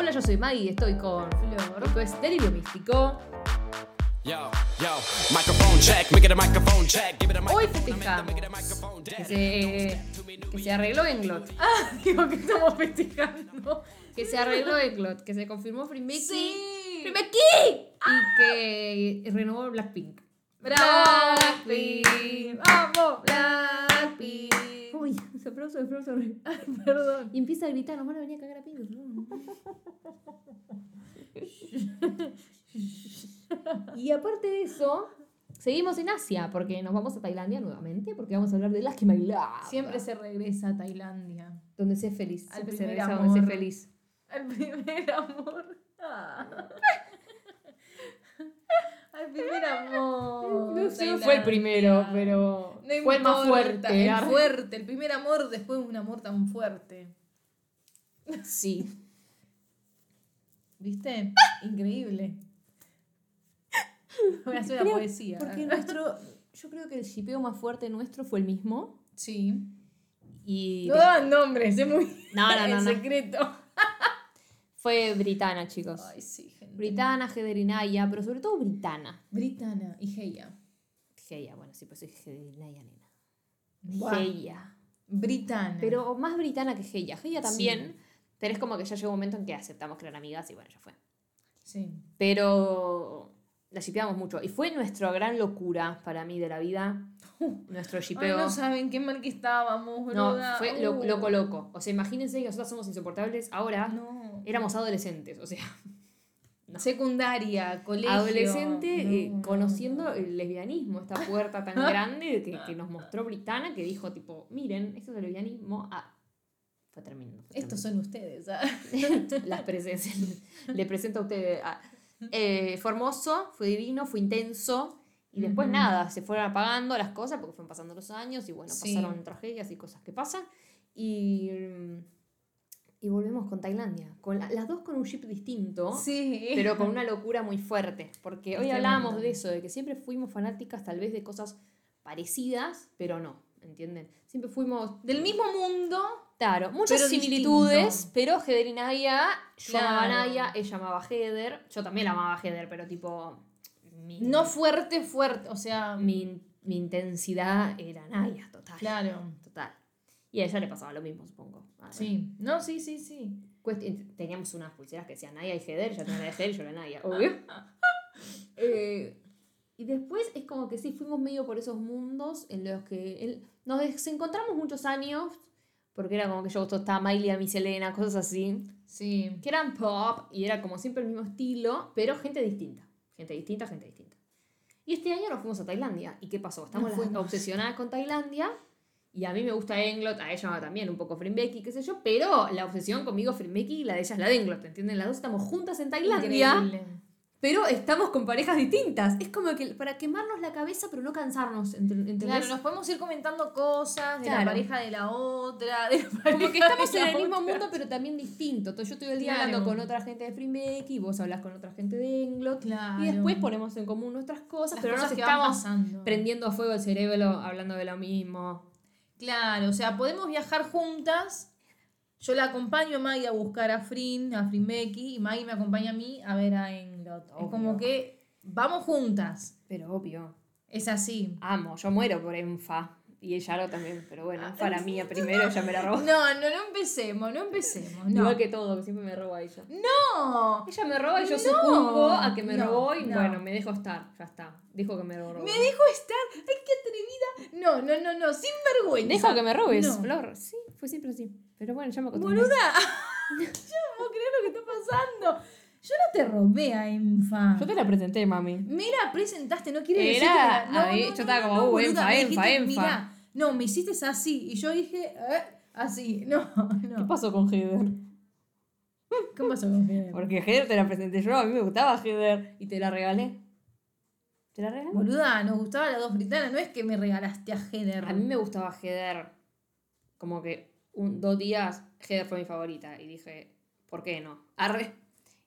Hola, yo soy Maggie y estoy con Flor. Esto es Delirio Místico. Hoy festejamos que se, que se arregló Englot. Ah, digo que estamos festejando. Que se arregló Englot, que se confirmó Frimbeki. Sí. ¡Frimbeki! Y que renovó Blackpink. Blackpink. Vamos, Blackpink. Uy, aplauso, aplauso. Ay, perdón. Y empieza a gritar, nos van a venir a cagar a pidos. y aparte de eso, seguimos en Asia, porque nos vamos a Tailandia nuevamente, porque vamos a hablar de My Love. Siempre se regresa a Tailandia. Donde sé feliz. Al Siempre se primer regresa donde sé amor. feliz. Al primer amor. Ah. Al primer amor. No sé, fue el primero, pero No fue el más fuerte. El fuerte, el primer amor después de un amor tan fuerte. Sí. ¿Viste? Increíble. Voy a hacer una poesía. Porque nuestro, yo creo que el shipeo más fuerte nuestro fue el mismo. Sí. Y No daban nombres, es muy. No, no, no, secreto. fue Britana, chicos. Ay, sí. Britana, Hederinaya, pero sobre todo Britana. Britana y Heya. Heya, bueno, sí, pues soy Hederinaya, nena. Guau. Heya. Britana. Pero más Britana que Heya. Heya también, pero es como que ya llegó un momento en que aceptamos que eran amigas y bueno, ya fue. Sí. Pero la shipeamos mucho. Y fue nuestra gran locura para mí de la vida. Nuestro Ay, shipeo. no saben qué mal que estábamos, No, boluda. fue lo- Uh. loco, loco. O sea, imagínense que nosotros somos insoportables. Ahora No. éramos adolescentes. O sea, Secundaria, colegio. adolescente eh, No, no, conociendo no. el lesbianismo. Esta puerta tan grande que, que nos mostró Britana que dijo, tipo, miren, esto es el lesbianismo. Ah, fue tremendo. fue Estos son ustedes. ¿ah? Las presencias. Le presento a ustedes. ah, eh, fue hermoso, fue divino, fue intenso. Y después nada, se fueron apagando las cosas porque fueron pasando los años y bueno, Sí. pasaron tragedias y cosas que pasan. Y, mm, y volvemos con Tailandia. Con la- las dos con un chip distinto, Sí. pero con una locura muy fuerte. Porque hoy hablábamos tremendo. de eso, de que siempre fuimos fanáticas tal vez de cosas parecidas, pero no, ¿entienden? Siempre fuimos, Del mismo mundo. claro, muchas Pero similitudes, distinto. pero Heather y Naya, yo amaba a Claro. Naya, ella amaba a Heather, yo también la amaba a Heather, pero tipo... Mi, No fuerte, fuerte. O sea. mi, mi intensidad era Naya, total. Claro. Total. Y a ella le pasaba lo mismo, supongo. A ver. Sí. No, sí, sí, sí. Teníamos unas pulseras que decían Naya y Heather, yo tenía la de Heather y yo la Naya, obvio. Eh, y después es como que sí, fuimos medio por esos mundos en los que el- nos desencontramos muchos años, porque era como que yo estaba Miley, a mi Selena, cosas así, Sí. que eran pop y era como siempre el mismo estilo, pero gente distinta. Gente distinta, gente distinta. Y este año nos fuimos a Tailandia. ¿Y qué pasó? Estamos las obsesionadas con Tailandia. Y a mí me gusta Englot, a ella también un poco Frimbeki, qué sé yo, pero la obsesión conmigo Frimbeki y la de ella es la de Englot, ¿entienden? Las dos estamos juntas en Tailandia, Increíble. pero estamos con parejas distintas. Es como que para quemarnos la cabeza, pero no cansarnos, ent- ¿entendés? Claro, nos podemos ir comentando cosas de la pareja de la otra. De la Como que estamos en el mismo mundo, pero también distinto. Entonces yo estoy el día Claro. hablando con otra gente de Frimbeki, vos hablas con otra gente de Englot. Claro. Y después ponemos en común nuestras cosas, Las pero cosas nos estamos prendiendo a fuego el cerebro hablando de lo mismo. Claro, o sea, podemos viajar juntas. Yo la acompaño a Maggie a buscar a Frin, a Frimbeki, y Maggie me acompaña a mí a ver a Englot. Es como que vamos juntas. Pero obvio. Es así. Amo, yo muero por Enfa. Y ella lo también, pero bueno, para mí primero ella me la robó. No, no, no empecemos, no empecemos. No. Igual que todo, que siempre me roba ella. No. Ella me roba y yo No, sucumbo a que me no, robó y no. bueno, me dejo estar, ya está. Dijo que me robó. Me dejo estar. Ay, qué atrevida. No, no, no, no, sin vergüenza. Dejo que me robes. Flor. Sí, fue siempre así. Pero bueno, ya me acostumbré. Boluda. Yo no puedo creer lo que está pasando. Yo no te robé a Enfa. Yo te la presenté, mami. Me la presentaste, no quiere decir que... la- ver, yo estaba como, uh, boluda, Enfa, me Enfa, dijiste, Enfa. "Mirá". no, me hiciste así. Y yo dije, "Eh", así. No, ¿Qué no. pasó con Heather? ¿Qué pasó con Fidel? Porque Heather te la presenté yo, a mí me gustaba Heather y te la regalé. ¿Te la regalé? Boluda, nos gustaba la dos britanas. No es que me regalaste a Heather. A mí me gustaba Heather. Como que un, dos días Heather fue mi favorita. Y dije, ¿por qué no? Arre.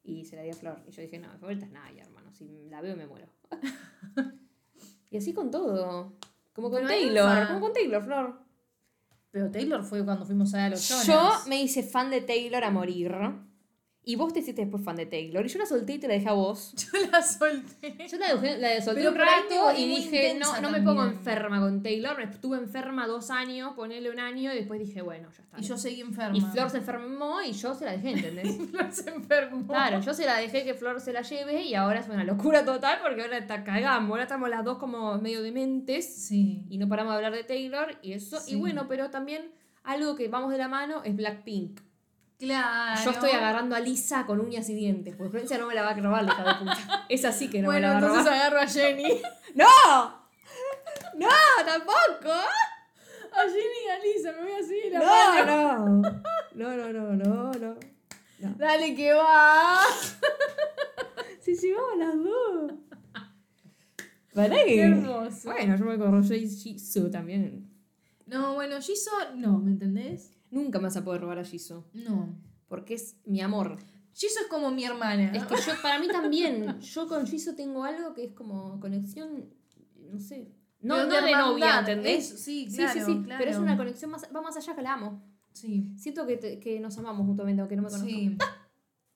Y se la di a Flor. Y yo dije, no, favorita es Naya, hermano. Si la veo me muero. y así con todo. Como con Pero Taylor. Como con Taylor, Flor. Pero Taylor fue cuando fuimos a los Jonas. Yo me hice fan de Taylor a morir. Y vos te hiciste después fan de Taylor. Y yo la solté y te la dejé a vos. Yo la solté. Yo la, dejé, la solté Pero un me rato y dije, no, no me pongo enferma con Taylor. Estuve enferma dos años, ponerle un año y después dije, bueno, ya está. Y yo seguí enferma. Y Flor se enfermó y yo se la dejé, ¿entendés? Flor se enfermó. Claro, yo se la dejé que Flor se la lleve y ahora es una locura total porque ahora está cagamos. Ahora estamos las dos como medio dementes Sí. y no paramos de hablar de Taylor y eso. Sí. Y bueno, pero también algo que vamos de la mano es Blackpink. Claro. Yo estoy agarrando a Lisa con uñas y dientes, porque Florencia no me la va a robar, hija de puta. Es así que no Bueno, me la va a entonces robar. agarro a Jenny. ¡No! ¡No! ¡Tampoco! A Jenny y a Lisa, me voy a seguir la No, mano. no. No, no, no, no, no. Dale que va. Si llevamos las dos. ¿Vale? Qué hermoso. Bueno, yo me corro Jisoo también. No, bueno, Jisoo, no, ¿me entendés? Nunca me vas a poder robar a Jisoo. No. Porque es mi amor. Jisoo es como mi hermana. Es que yo, para mí también, yo con Jisoo tengo algo que es como conexión, no sé. No, Pero no de novia, ¿entendés? sí, claro, sí, sí. claro. Pero es una conexión más, va más allá que la amo. Sí. Siento que, te- que nos amamos mutuamente, aunque no me conozco.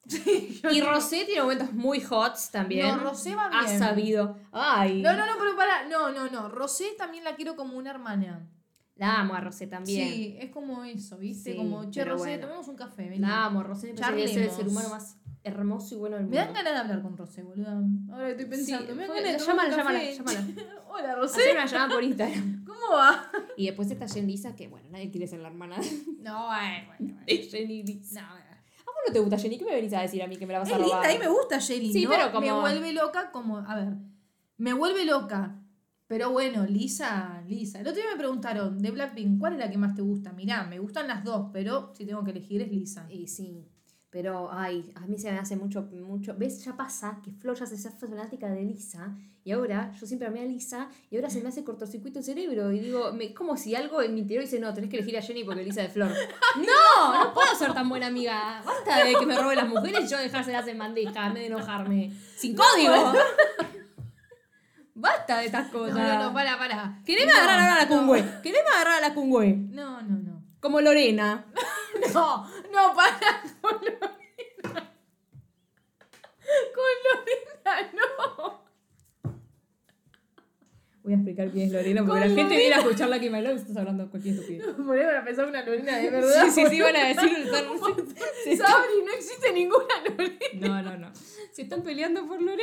Sí. Y no- Rosé tiene momentos muy hot también. No, Rosé va Ha bien. sabido. Ay. No, no, no, pero para. No, no, no. Rosé también la quiero como una hermana. La amo a Rosé también. Sí, es como eso, ¿viste? Sí, como, che, Rosé, bueno. tomemos un café, vení. La amo, Rosé me parece que es el ser humano más hermoso y bueno del Me mundo. dan ganas de hablar con Rosé, boluda. Ahora estoy pensando. Sí, me dan fue- ganas de tomar un llámala, café. llámala, llámala. Hola, Rosé. Hacer una llamada por Instagram. ¿Cómo va? Y después está Jen Lisa, que bueno, nadie quiere ser la hermana No, bueno, bueno. Jenny Lisa. No, bueno. ¿A vos no te gusta Jenny? ¿Qué me venís a decir a mí que me la vas Es a robar? linda, a mí me gusta Jenny. Sí, ¿no? pero como- Me vuelve loca como. A ver. Me vuelve loca. Pero bueno, Lisa, Lisa. El otro día me preguntaron de Blackpink, ¿cuál es la que más te gusta? Mirá, me gustan las dos, pero si tengo que elegir es Lisa. Y sí. Pero, ay, a mí se me hace mucho, mucho. ¿Ves? Ya pasa que Flor ya se hace fanática de Lisa. Y ahora, yo siempre amé a Lisa. Y ahora se me hace cortocircuito el cerebro. Y digo, me, como si algo en mi interior dice, no, tenés que elegir a Jenny porque Lisa de Flor. ¡No! No puedo ser tan buena amiga. Basta de que me robe las mujeres y yo dejárselas en bandeja, me de enojarme. ¡Sin código! Basta de estas No, cosas. no, no, para, para. Quereme No, agarrar ahora a la no. Kungwe. Quereme agarrar a la Kungwe. No, no, no. Como Lorena. No, no, para con Lorena. Con Lorena, no. Voy a explicar quién es Lorena porque la gente viene a escuchar la que me habló y estás hablando cualquier estupidez. Ponemos a pensar una Lorena de verdad. Sí, sí, sí, van a decir. Están- Sabri, no existe ninguna Lorena. No, no, no. Se están peleando por Lorena.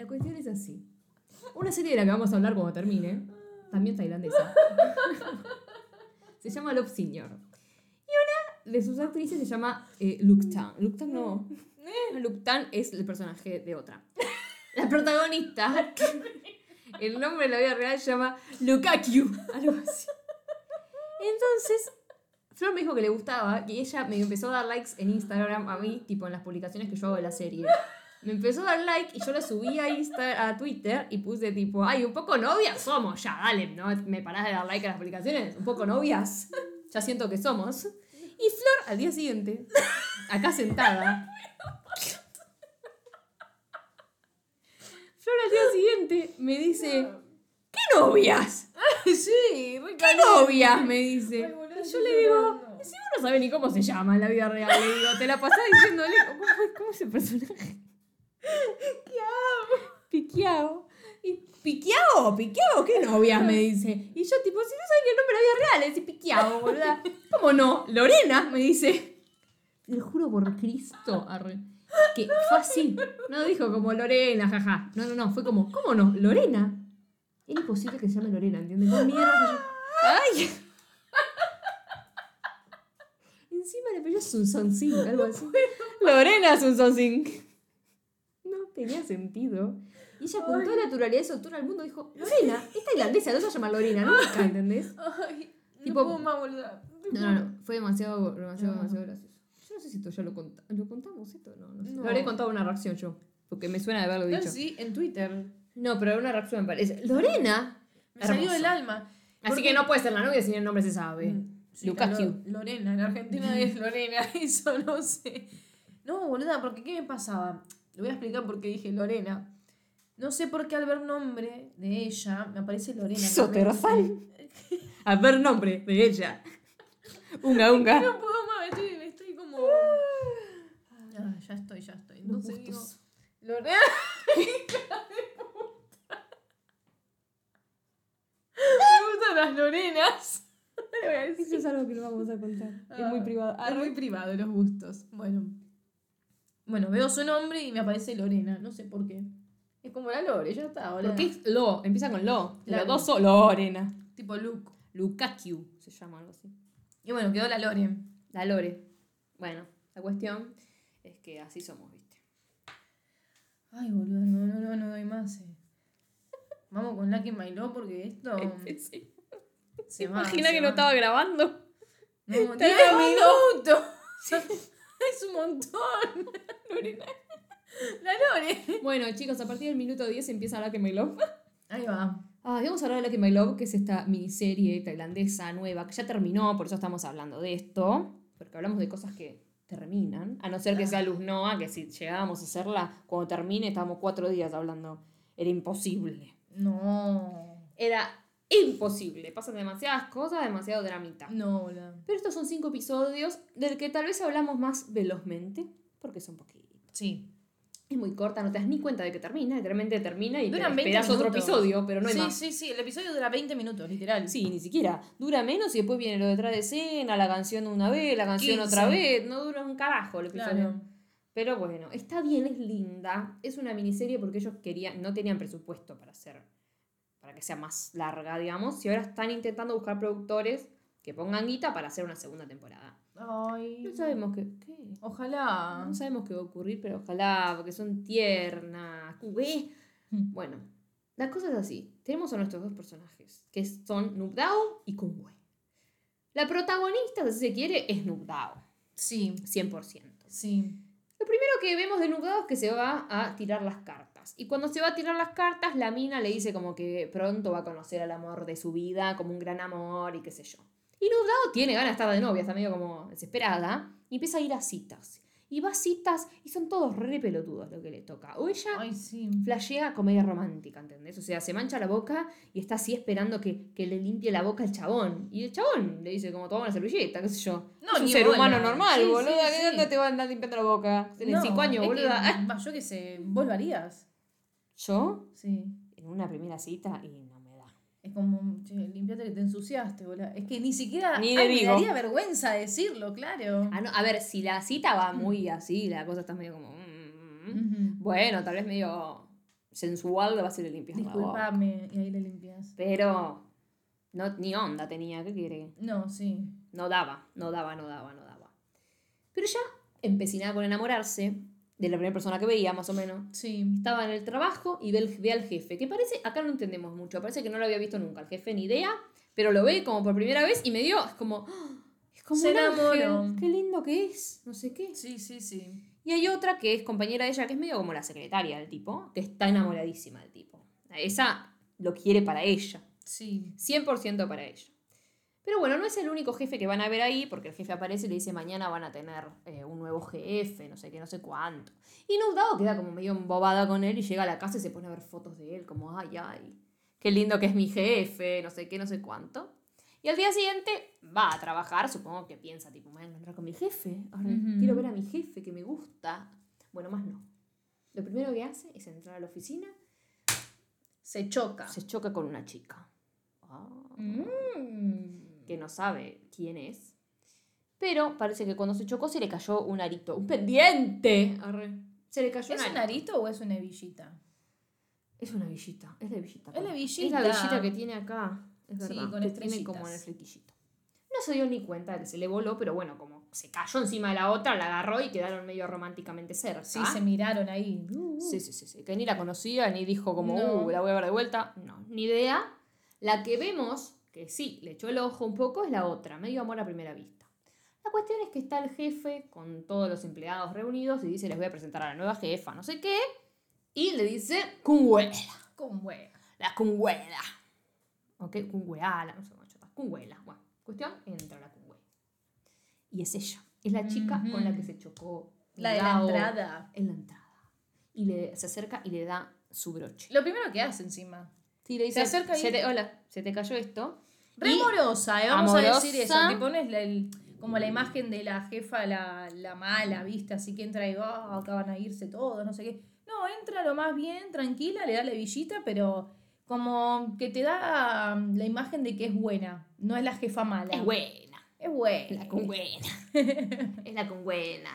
La cuestión es así. Una serie de la que vamos a hablar cuando termine, también tailandesa. Se llama Love Senior. Y una de sus actrices se llama eh, Luktan. Luktan no. Luktan es el personaje de otra. La protagonista, el nombre de la vida real se llama Lukakyu. Algo así. Entonces, Flor me dijo que le gustaba y ella me empezó a dar likes en Instagram a mí, tipo en las publicaciones que yo hago de la serie. Me empezó a dar like y yo la subí a, Insta, a Twitter y puse tipo, ay, un poco novias somos, ya, dale, ¿no? Me parás de dar like a las publicaciones, un poco novias, ya siento que somos. Y Flor al día siguiente, acá sentada. Flor al día siguiente me dice, ¿qué novias? Sí, re ¿Qué novias? Me dice. Ay, boludo, Y yo le digo, si vos no sabés ni cómo se llama en la vida real, le digo, te la pasás diciéndole, ¿cómo, cómo es el personaje? Piqueado. Y piqueado, piqueado, ¿qué novias? Me dice. Y yo, tipo, si no sabes ni el nombre vida real, le piqueado, boluda. ¿Cómo no? Lorena, me dice. Te lo juro por Cristo, arre. Que fue así. No dijo como Lorena, jaja. No, no, no, fue como, ¿cómo no? Lorena. Era imposible que se llame Lorena, ¿entiendes? ¿Cómo mierda? ¡Ay! Encima le apellido Sun Son Sing, algo así. Lorena Sun Son Sing. No tenía sentido. Y ella con toda naturalidad y soltura al mundo dijo, Lorena, es tailandesa, no se va a llamar Lorena nunca, ¿entendés? Ay, no Tipo- puedo más, boluda. No, no, no, fue demasiado, demasiado, No. demasiado gracioso. Yo no sé si esto ya lo, conta- ¿lo contamos, esto no, no sé. No. Lo habré contado en una reacción yo, porque me suena de haberlo dicho. sí, en Twitter. No, pero en una reacción me parece. Lorena. Me salió del alma. Así Porque- que no puede ser la novia si el nombre se sabe. Mm, sí, Lucas Lo- Q. Lorena, en Argentina es Lorena, eso no sé. No, boluda, porque ¿qué me pasaba? Le voy a explicar por qué dije Lorena. No sé por qué al ver nombre de ella me aparece Lorena. Soterosal. al ver nombre de ella. Unga, unga. No puedo más, estoy, estoy como. Ah. Ah, ya estoy, ya estoy. Entonces no digo. Lorena. hija de puta. Me gustan las Lorenas. Eso es algo que no vamos a contar. Es muy ah, privado. Es muy privado los gustos. Bueno. Bueno, veo su nombre y me aparece Lorena. No sé por qué. Es como la Lore, ya está. Ahora. Porque es Lo, empieza con Lo. Claro. Los dos son Lorena. Tipo Luke. Lukaku se llama algo así. Y bueno, quedó la Lore. La Lore. Bueno, la cuestión es que así somos, ¿viste? Ay, boludo, no, no, no, no doy más. eh. Vamos con Lucky My Love porque esto Sí. se va. Imagina se que va. no estaba grabando. No, Está 10 grabando. minutos. es un montón. La Lore. Bueno, chicos, a partir del minuto 10 empieza Lucky My Love. Ahí va. Ah, vamos a hablar de Lucky My Love, que es esta miniserie tailandesa nueva, que ya terminó, por eso estamos hablando de esto. Porque hablamos de cosas que terminan. A no ser que sea Luz Noa, que si llegábamos a hacerla, cuando termine, estábamos cuatro días hablando. Era imposible. No. Era imposible. Pasan demasiadas cosas, demasiado dramita. No, boludo. Pero estos son cinco episodios del que tal vez hablamos más velozmente, porque son poquitos. Sí. Es muy corta, no te das ni cuenta de que termina, literalmente termina y te Duran 20 esperas otro episodio, pero no hay sí, más. sí, sí. El episodio dura 20 minutos, literal. Sí, ni siquiera. Dura menos y después viene lo detrás de escena, la canción una vez, la canción 15. otra vez. No dura un carajo el episodio. Claro. Pero bueno, está bien, es linda. Es una miniserie porque ellos querían, no tenían presupuesto para hacer, para que sea más larga, digamos. Y ahora están intentando buscar productores que pongan guita para hacer una segunda temporada. Ay. No sabemos qué. ¿Qué? Ojalá. No sabemos qué va a ocurrir, pero ojalá, porque son tiernas. Cubé. Hmm. Bueno, la cosa es así. Tenemos a nuestros dos personajes, que son Nubdao y Kungwe. La protagonista, si se quiere, es Nubdao. Sí. 100%. Sí. Lo primero que vemos de Nubdao es que se va a tirar las cartas. Y cuando se va a tirar las cartas, la mina le dice como que pronto va a conocer al amor de su vida, como un gran amor y qué sé yo. Y Nubdao tiene ganas de estar de novia, está medio como desesperada, y empieza a ir a citas. Y va a citas y son todos re pelotudos lo que le toca. O ella Ay, sí. flashea comedia romántica, ¿entendés? O sea, se mancha la boca y está así esperando que, que le limpie la boca el chabón. Y el chabón le dice como toma una servilleta, qué sé yo. No, es un ser bola. humano normal, Sí, boluda. sí, ¿Qué onda te va a andar limpiando la boca? No, cinco años, que, boluda. Ah, yo qué sé, vos lo harías. Yo, Sí. en una primera cita, y. Es como, che, limpiate que te ensuciaste, boludo. Es que ni siquiera. Ni Ay, le me digo. daría vergüenza decirlo, claro. Ah, no, a ver, si la cita va muy así, la cosa está medio como... mm, Ujú. Bueno, tal vez medio sensual le va a ser el limpiar la boca. Disculpame, y ahí le limpias. Pero no, ni onda tenía, ¿qué quiere? No, sí. No daba, no daba, no daba, no daba. Pero ya empecinada con enamorarse de la primera persona que veía, más o menos. Sí. Estaba en el trabajo y ve, el- ve al jefe, que parece, acá no entendemos mucho, parece que no lo había visto nunca, el jefe ni idea, pero lo ve como por primera vez y me dio, es como, ¡ah! es como Se un ángel, qué lindo que es, no sé qué. Sí, sí, sí. Y hay otra que es compañera de ella, que es medio como la secretaria del tipo, que está enamoradísima del tipo. Esa lo quiere para ella. Sí. 100% para ella. Pero bueno, no es el único jefe que van a ver ahí, porque el jefe aparece y le dice mañana van a tener eh, un nuevo jefe, no sé qué, no sé cuánto. Y Nubdao queda como medio embobada con él y llega a la casa y se pone a ver fotos de él, como, ay, ay, qué lindo que es mi jefe, no sé qué, no sé cuánto. Y al día siguiente va a trabajar, supongo que piensa, tipo, me voy a encontrar con mi jefe, ahora quiero ver a mi jefe que me gusta. Bueno, más no. Lo primero que hace es entrar a la oficina, Se choca. se choca con una chica. Ah Mm. Que no sabe quién es. Pero parece que cuando se chocó se le cayó un arito, un pendiente. Arre. Se le cayó ¿Es un un arito. o es una hebillita? Es una villita, es la villita. Es la. Es villita que tiene acá. Es Sí, verdad. con que tiene como en el flequillito. No se dio ni cuenta de que se le voló, pero bueno, como se cayó encima de la otra, la agarró y quedaron medio románticamente cerca. Sí, se miraron ahí. Uh, Sí, sí, sí, sí. Que ni la conocía, ni dijo como, No. uh, la voy a ver de vuelta. No, ni idea. La que vemos, que sí, le echó el ojo un poco, es la otra, medio amor a primera vista. La cuestión es que está el jefe con todos los empleados reunidos y dice, les voy a presentar a la nueva jefa, no sé qué. Y le dice, cungüela, Con huevo. la cungüela. ¿Ok? Cungüeala, no sé cómo llamas. Cungüela. Bueno, cuestión, entra la cungüela. Y es ella. Es la chica con la que se chocó. La de la entrada. En la entrada. Y le, se acerca y le da su broche. Lo primero que hace encima. Sí, le dice, Se acerca y- "Se te- hola, se te cayó esto. Re amorosa, eh, vamos a decir eso. amorosa. Tipo, no es la- el- como la imagen de la jefa, la, la mala, ¿viste? Así que entra y va, acá van a irse todos, no sé qué. No, entra lo más bien, tranquila, le da la villita, pero como que te da um, la imagen de que es buena, no es la jefa mala. Es buena. Es buena. La con buena. es la con buena.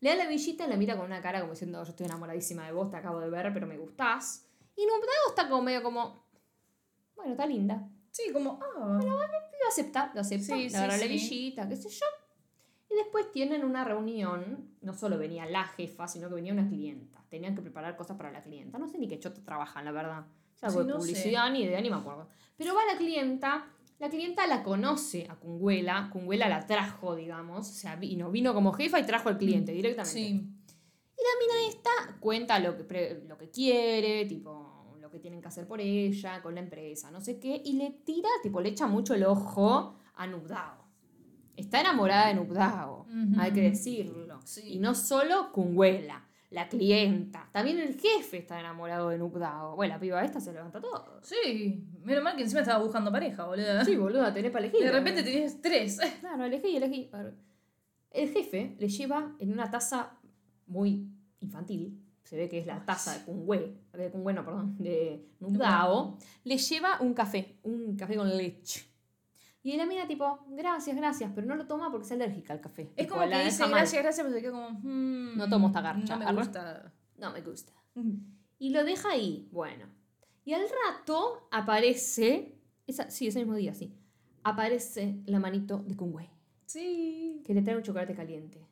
Le da la villita y la mira con una cara como diciendo, yo estoy enamoradísima de vos, te acabo de ver, pero me gustás. Y Nubdao está como medio como, bueno, está linda. Sí, como, ah, Lo acepta, lo acepta, Sí, le sí, la villita, qué sé yo. Y después tienen una reunión, no solo venía la jefa, sino que venía una clienta. Tenían que preparar cosas para la clienta. No sé ni qué choto trabajan, la verdad. Ya Sí, no sé. publicidad, ni idea, ni me acuerdo. Pero va la clienta, la clienta la conoce a Cunguela, Cunguela la trajo, digamos, o sea, vino, vino como jefa y trajo al cliente directamente. sí. Y la mina esta cuenta lo que, lo que quiere, tipo, lo que tienen que hacer por ella, con la empresa, no sé qué, y le tira, tipo, le echa mucho el ojo a Nubdao. Está enamorada de Nubdao, hay que decirlo. Sí. Y no solo Cunguela, la clienta, también el jefe está enamorado de Nubdao. Bueno, la piba esta se levanta todo. Sí, menos mal que encima estaba buscando pareja, boludo. Sí, boluda, tenés para elegir. de repente tenías tres. Claro, elegí, elegí. El jefe le lleva en una taza muy infantil, se ve que es la taza de Kungwe, de Kungwe no, perdón, de Nudao, le lleva un café, un café con leche. Y la mina tipo, gracias, gracias, pero no lo toma porque es alérgica al café. Es Tipo, como la que dice gracias, gracias, pero se queda como. mm, No tomo esta garcha. No me gusta. No me gusta. Y lo deja ahí, bueno. Y al rato aparece, esa, sí, ese mismo día, sí, aparece la manito de Kungwe Sí. que le trae un chocolate caliente.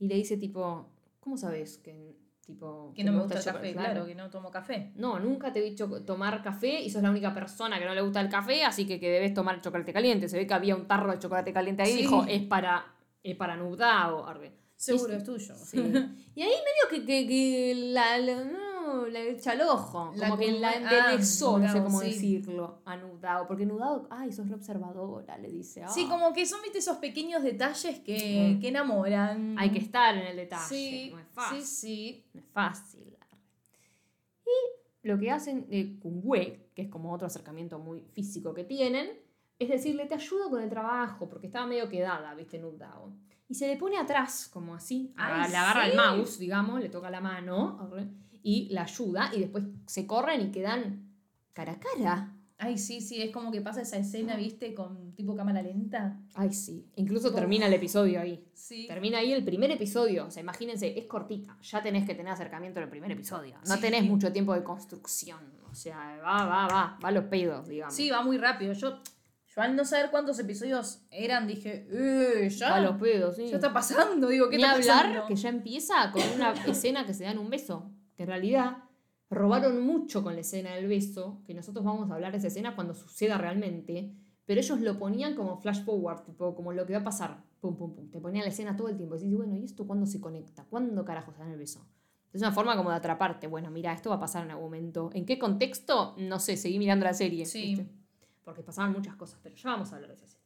Y le dice tipo, ¿cómo sabes que tipo Que no me gusta el café, claro, que no tomo café. No, nunca te he dicho tomar café y sos la única persona que no le gusta el café, así que, que debes tomar chocolate caliente. Se ve que había un tarro de chocolate caliente ahí y Sí. dijo, es para, es para Nubdao. arre. Seguro es tuyo. Sí. Y ahí medio que, que, que la, la- no, la echa al ojo, La como que la conven- ah, no sé cómo sí. decirlo, a Nubdao. Porque Nubdao, ay, sos re observadora, le dice. Sí, "Ah, como que son ¿viste, esos pequeños detalles que, Mm. que enamoran. Hay que estar en el detalle, Sí, no es fácil. sí, sí. No es fácil. Y lo que hacen de Kungwe, que es como otro acercamiento muy físico que tienen, es decirle, te ayudo con el trabajo, porque estaba medio quedada, viste, Nubdao. Y se le pone atrás, como así, Ay, agarra- le agarra el sí. mouse, digamos, le toca la mano, y la ayuda, y después se corren y quedan cara a cara. Ay, sí, sí, es como que pasa esa escena, ¿viste? Con tipo cámara lenta. Ay, sí. Incluso Uf. termina el episodio ahí. Sí. Termina ahí el primer episodio. O sea, imagínense, es cortita. Ya tenés que tener acercamiento en el primer episodio. No Sí. tenés mucho tiempo de construcción. O sea, va, va, va. Va a los pedos, digamos. Sí, va muy rápido. Yo, yo al no saber cuántos episodios eran, dije, eh, ya. Va a los pedos, sí. Ya está pasando, digo, ¿qué Ni está hablar pasando? que ya empieza con una escena que se dan un beso. Que en realidad robaron mucho con la escena del beso. Que nosotros vamos a hablar de esa escena cuando suceda realmente. Pero ellos lo ponían como flash forward, tipo, como lo que va a pasar. Pum, pum, pum. Te ponían la escena todo el tiempo. Y decís, bueno, ¿y esto cuándo se conecta? ¿Cuándo carajo se dan el beso? Es una forma como de atraparte. Bueno, mira, esto va a pasar en algún momento. ¿En qué contexto? No sé, seguí mirando la serie. Sí. ¿viste? Porque pasaban muchas cosas, pero ya vamos a hablar de esa escena.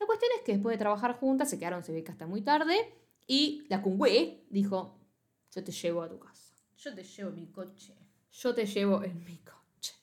La cuestión es que después de trabajar juntas, se quedaron, se ve que hasta muy tarde, y la Kungwe dijo, yo te llevo a tu casa. Yo te llevo mi coche. Yo te llevo en mi coche.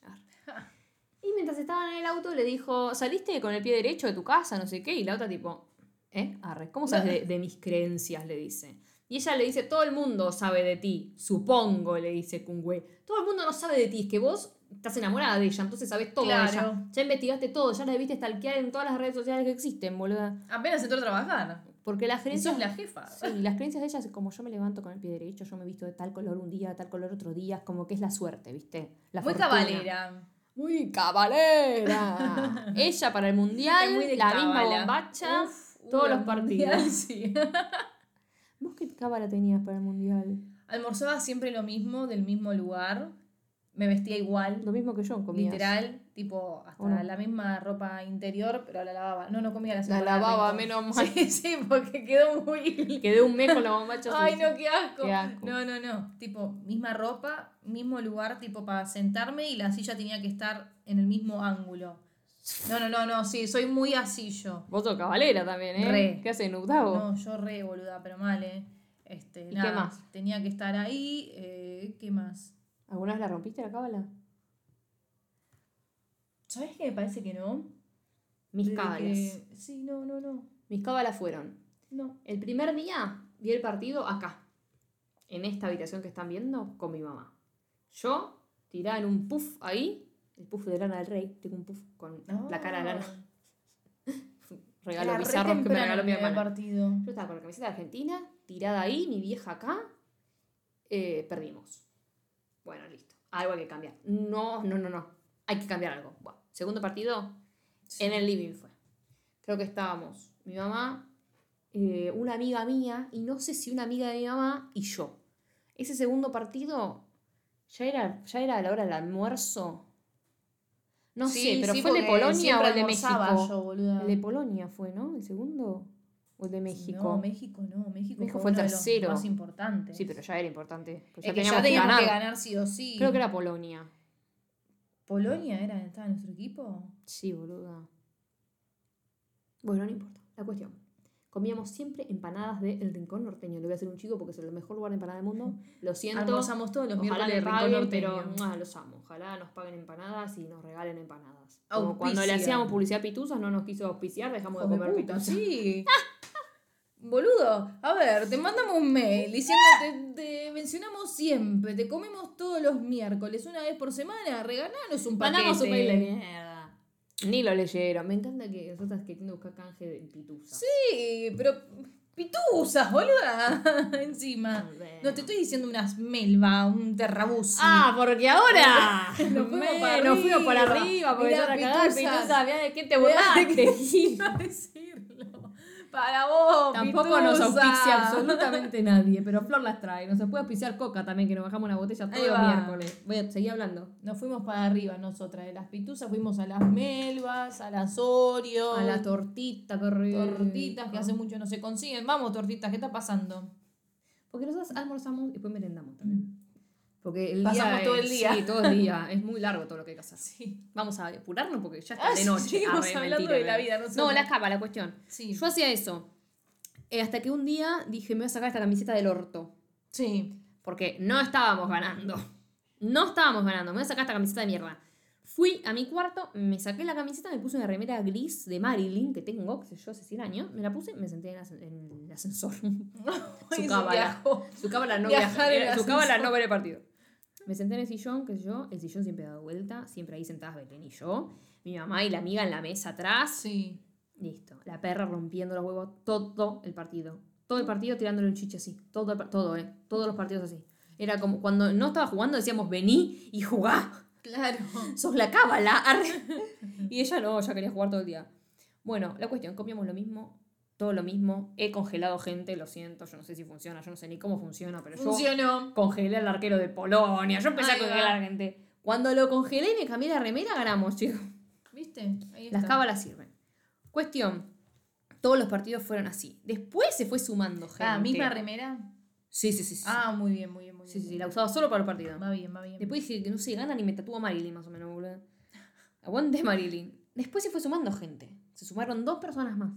Y mientras estaban en el auto le dijo, ¿saliste con el pie derecho de tu casa? No sé qué. Y la otra tipo, ¿eh? Arre, ¿cómo sabes de, de mis creencias? Le dice. Y ella le dice, todo el mundo sabe de ti. Supongo, le dice Kungwe. Todo el mundo no sabe de ti. Es que vos estás enamorada de ella, entonces sabes todo Claro. de ella. Ya investigaste todo, ya la debiste stalkear en todas las redes sociales que existen, boluda. Apenas entró a trabajar. Porque las creencias... sos la jefa. Sí, las creencias de ella es como yo me levanto con el pie derecho, yo me visto de tal color un día, de tal color otro día, como que es la suerte, ¿viste? La Muy fortuna. cabalera. Muy cabalera. ella para el mundial, Es muy de la misma bombacha, Uf, todos los partidos. mundial, sí. ¿Vos qué cábala tenías para el mundial? Almorzaba siempre lo mismo, del mismo lugar. Me vestía igual. Lo mismo que yo, comías. Literal, tipo, hasta la misma ropa interior, pero la lavaba. No, no comía la La semana. lavaba, rico. menos mal. Sí, sí, porque quedó muy. Quedé un mes con la bombacha. Ay, no, qué asco. Qué asco. No, no, no. Tipo, misma ropa, mismo lugar, tipo, para sentarme y la silla tenía que estar en el mismo ángulo. No, no, no, no, sí, soy muy así yo. Vos sos cabalera también, ¿eh? Re. ¿Qué haces, Nubdao? No, yo re boluda, pero mal, ¿eh? Este, ¿Y qué más? Tenía que estar ahí. eh, ¿Qué más? ¿Alguna vez la rompiste la cábala? ¿Sabes qué me parece que no? Mis Desde cábalas. que- Sí, no, no, no. Mis cábalas fueron No. El primer día vi el partido acá. en esta habitación que están viendo con mi mamá. Yo, tirada en un puff ahí, el puff de Lana del Rey, tengo un puff con la cara de Lana. Regalo Era re bizarro que me temprano regaló mi primer hermana. partido. Yo estaba con la camiseta de Argentina, tirada ahí, mi vieja acá, eh, perdimos. Bueno, listo. Algo hay que cambiar. No, no, no, no. Hay que cambiar algo. Bueno, segundo partido, en el living fue. Creo que estábamos mi mamá, eh, una amiga mía, y no sé si una amiga de mi mamá y yo. Ese segundo partido ya era, ya era a la hora del almuerzo. No Sí, sé, pero sí, fue el de Polonia o el de México. yo, el de Polonia fue, ¿no? ¿El segundo? ¿O el de México? No, México no. México, México fue, fue el uno de los tercero. más importantes. Sí, pero ya era importante. pues es ya que teníamos ya teníamos ganar. que ganar sí o sí. Creo que era Polonia. ¿Polonia era, estaba en nuestro equipo? Sí, boluda. Bueno, no importa. La cuestión. Comíamos siempre empanadas de El Rincón Norteño. Le voy a hacer un chico porque es el mejor lugar de empanada del mundo. Lo siento. Almorzamos todos los Ojalá miércoles me de Rincón Norteño. pero mua, los amo. Ojalá nos paguen empanadas y nos regalen empanadas. Como cuando le hacíamos publicidad a Pituzas, no nos quiso auspiciar, dejamos de comer pituzas. sí. Boludo, a ver, te mandamos un mail diciendo te, te mencionamos siempre, te comemos todos los miércoles, una vez por semana, regalanos un paquete. Mandamos un mail de mierda. Ni lo leyeron. Me encanta que nosotras queriendo buscar canje de pituza. Sí, pero pituzas, boluda, encima. No te estoy diciendo unas melva, un terrabuzzi. Ah, porque ahora Nos fuimos Me- para nos fuimos para arriba. porque yo era cagar pituzas. pituza, mirá de qué te de qué burlaste. iba a decirlo. Para vos, Tampoco nos auspicia absolutamente nadie, pero Flor las trae. Nos puede auspiciar Coca también, que nos bajamos una botella todos los miércoles. Voy a seguir hablando. Nos fuimos para arriba nosotras, de las pituzas fuimos a las melvas, a las Oreo, A la tortita, rico. tortitas que hace mucho no se consiguen. Vamos, tortitas, ¿qué está pasando? Porque nosotros almorzamos y después merendamos también. Porque el Pasamos día todo es- el día. Sí, todo el día. Es muy largo todo lo que hay que hacer. Sí. Vamos a apurarnos porque ya está Ah, de noche. seguimos Arre, hablando mentira, de la vida, No, nosotros. la capa, la cuestión. Sí. Yo hacía eso. Eh, hasta que un día dije, me voy a sacar esta camiseta del orto. Sí. Porque no estábamos ganando. No estábamos ganando. Me voy a sacar esta camiseta de mierda. Fui a mi cuarto, me saqué la camiseta, me puse una remera gris de Marilyn que tengo, que sé yo, hace 100 años. Me la puse y me senté en, el ascen- en el ascensor. Su cábala. Su cábala no, Viajar viaja- en su cábala no ver el partido. Me senté en el sillón, qué sé yo. El sillón siempre dado vuelta. Siempre ahí sentadas Belén y yo. Mi mamá y la amiga en la mesa atrás. Sí. Listo. La perra rompiendo los huevos todo el partido. Todo el partido tirándole un chiche así. Todo, todo, ¿eh? Todos los partidos así. Era como cuando no estaba jugando decíamos vení y jugá. Claro. Sos la cábala. y ella no, ya quería jugar todo el día. Bueno, la cuestión, comíamos lo mismo, todo lo mismo. He congelado gente, lo siento, yo no sé si funciona, yo no sé ni cómo funciona, pero yo Funcionó. congelé al arquero de Polonia. Yo empecé a va. congelar gente. Cuando lo congelé y me cambié la remera, ganamos, chicos. ¿Viste? Ahí está. Las cábalas sirven. Cuestión. Todos los partidos fueron así. Después se fue sumando gente. Ah, misma remera. Sí, sí, sí. sí. Ah, muy bien, muy bien, muy bien. sí, sí, sí, la usaba solo para los partidos. Va bien, va bien. Después dije que no se gana ni me tatúa Marilyn, más o menos, boludo. Aguante Marilyn. Después se fue sumando gente. Se sumaron dos personas más.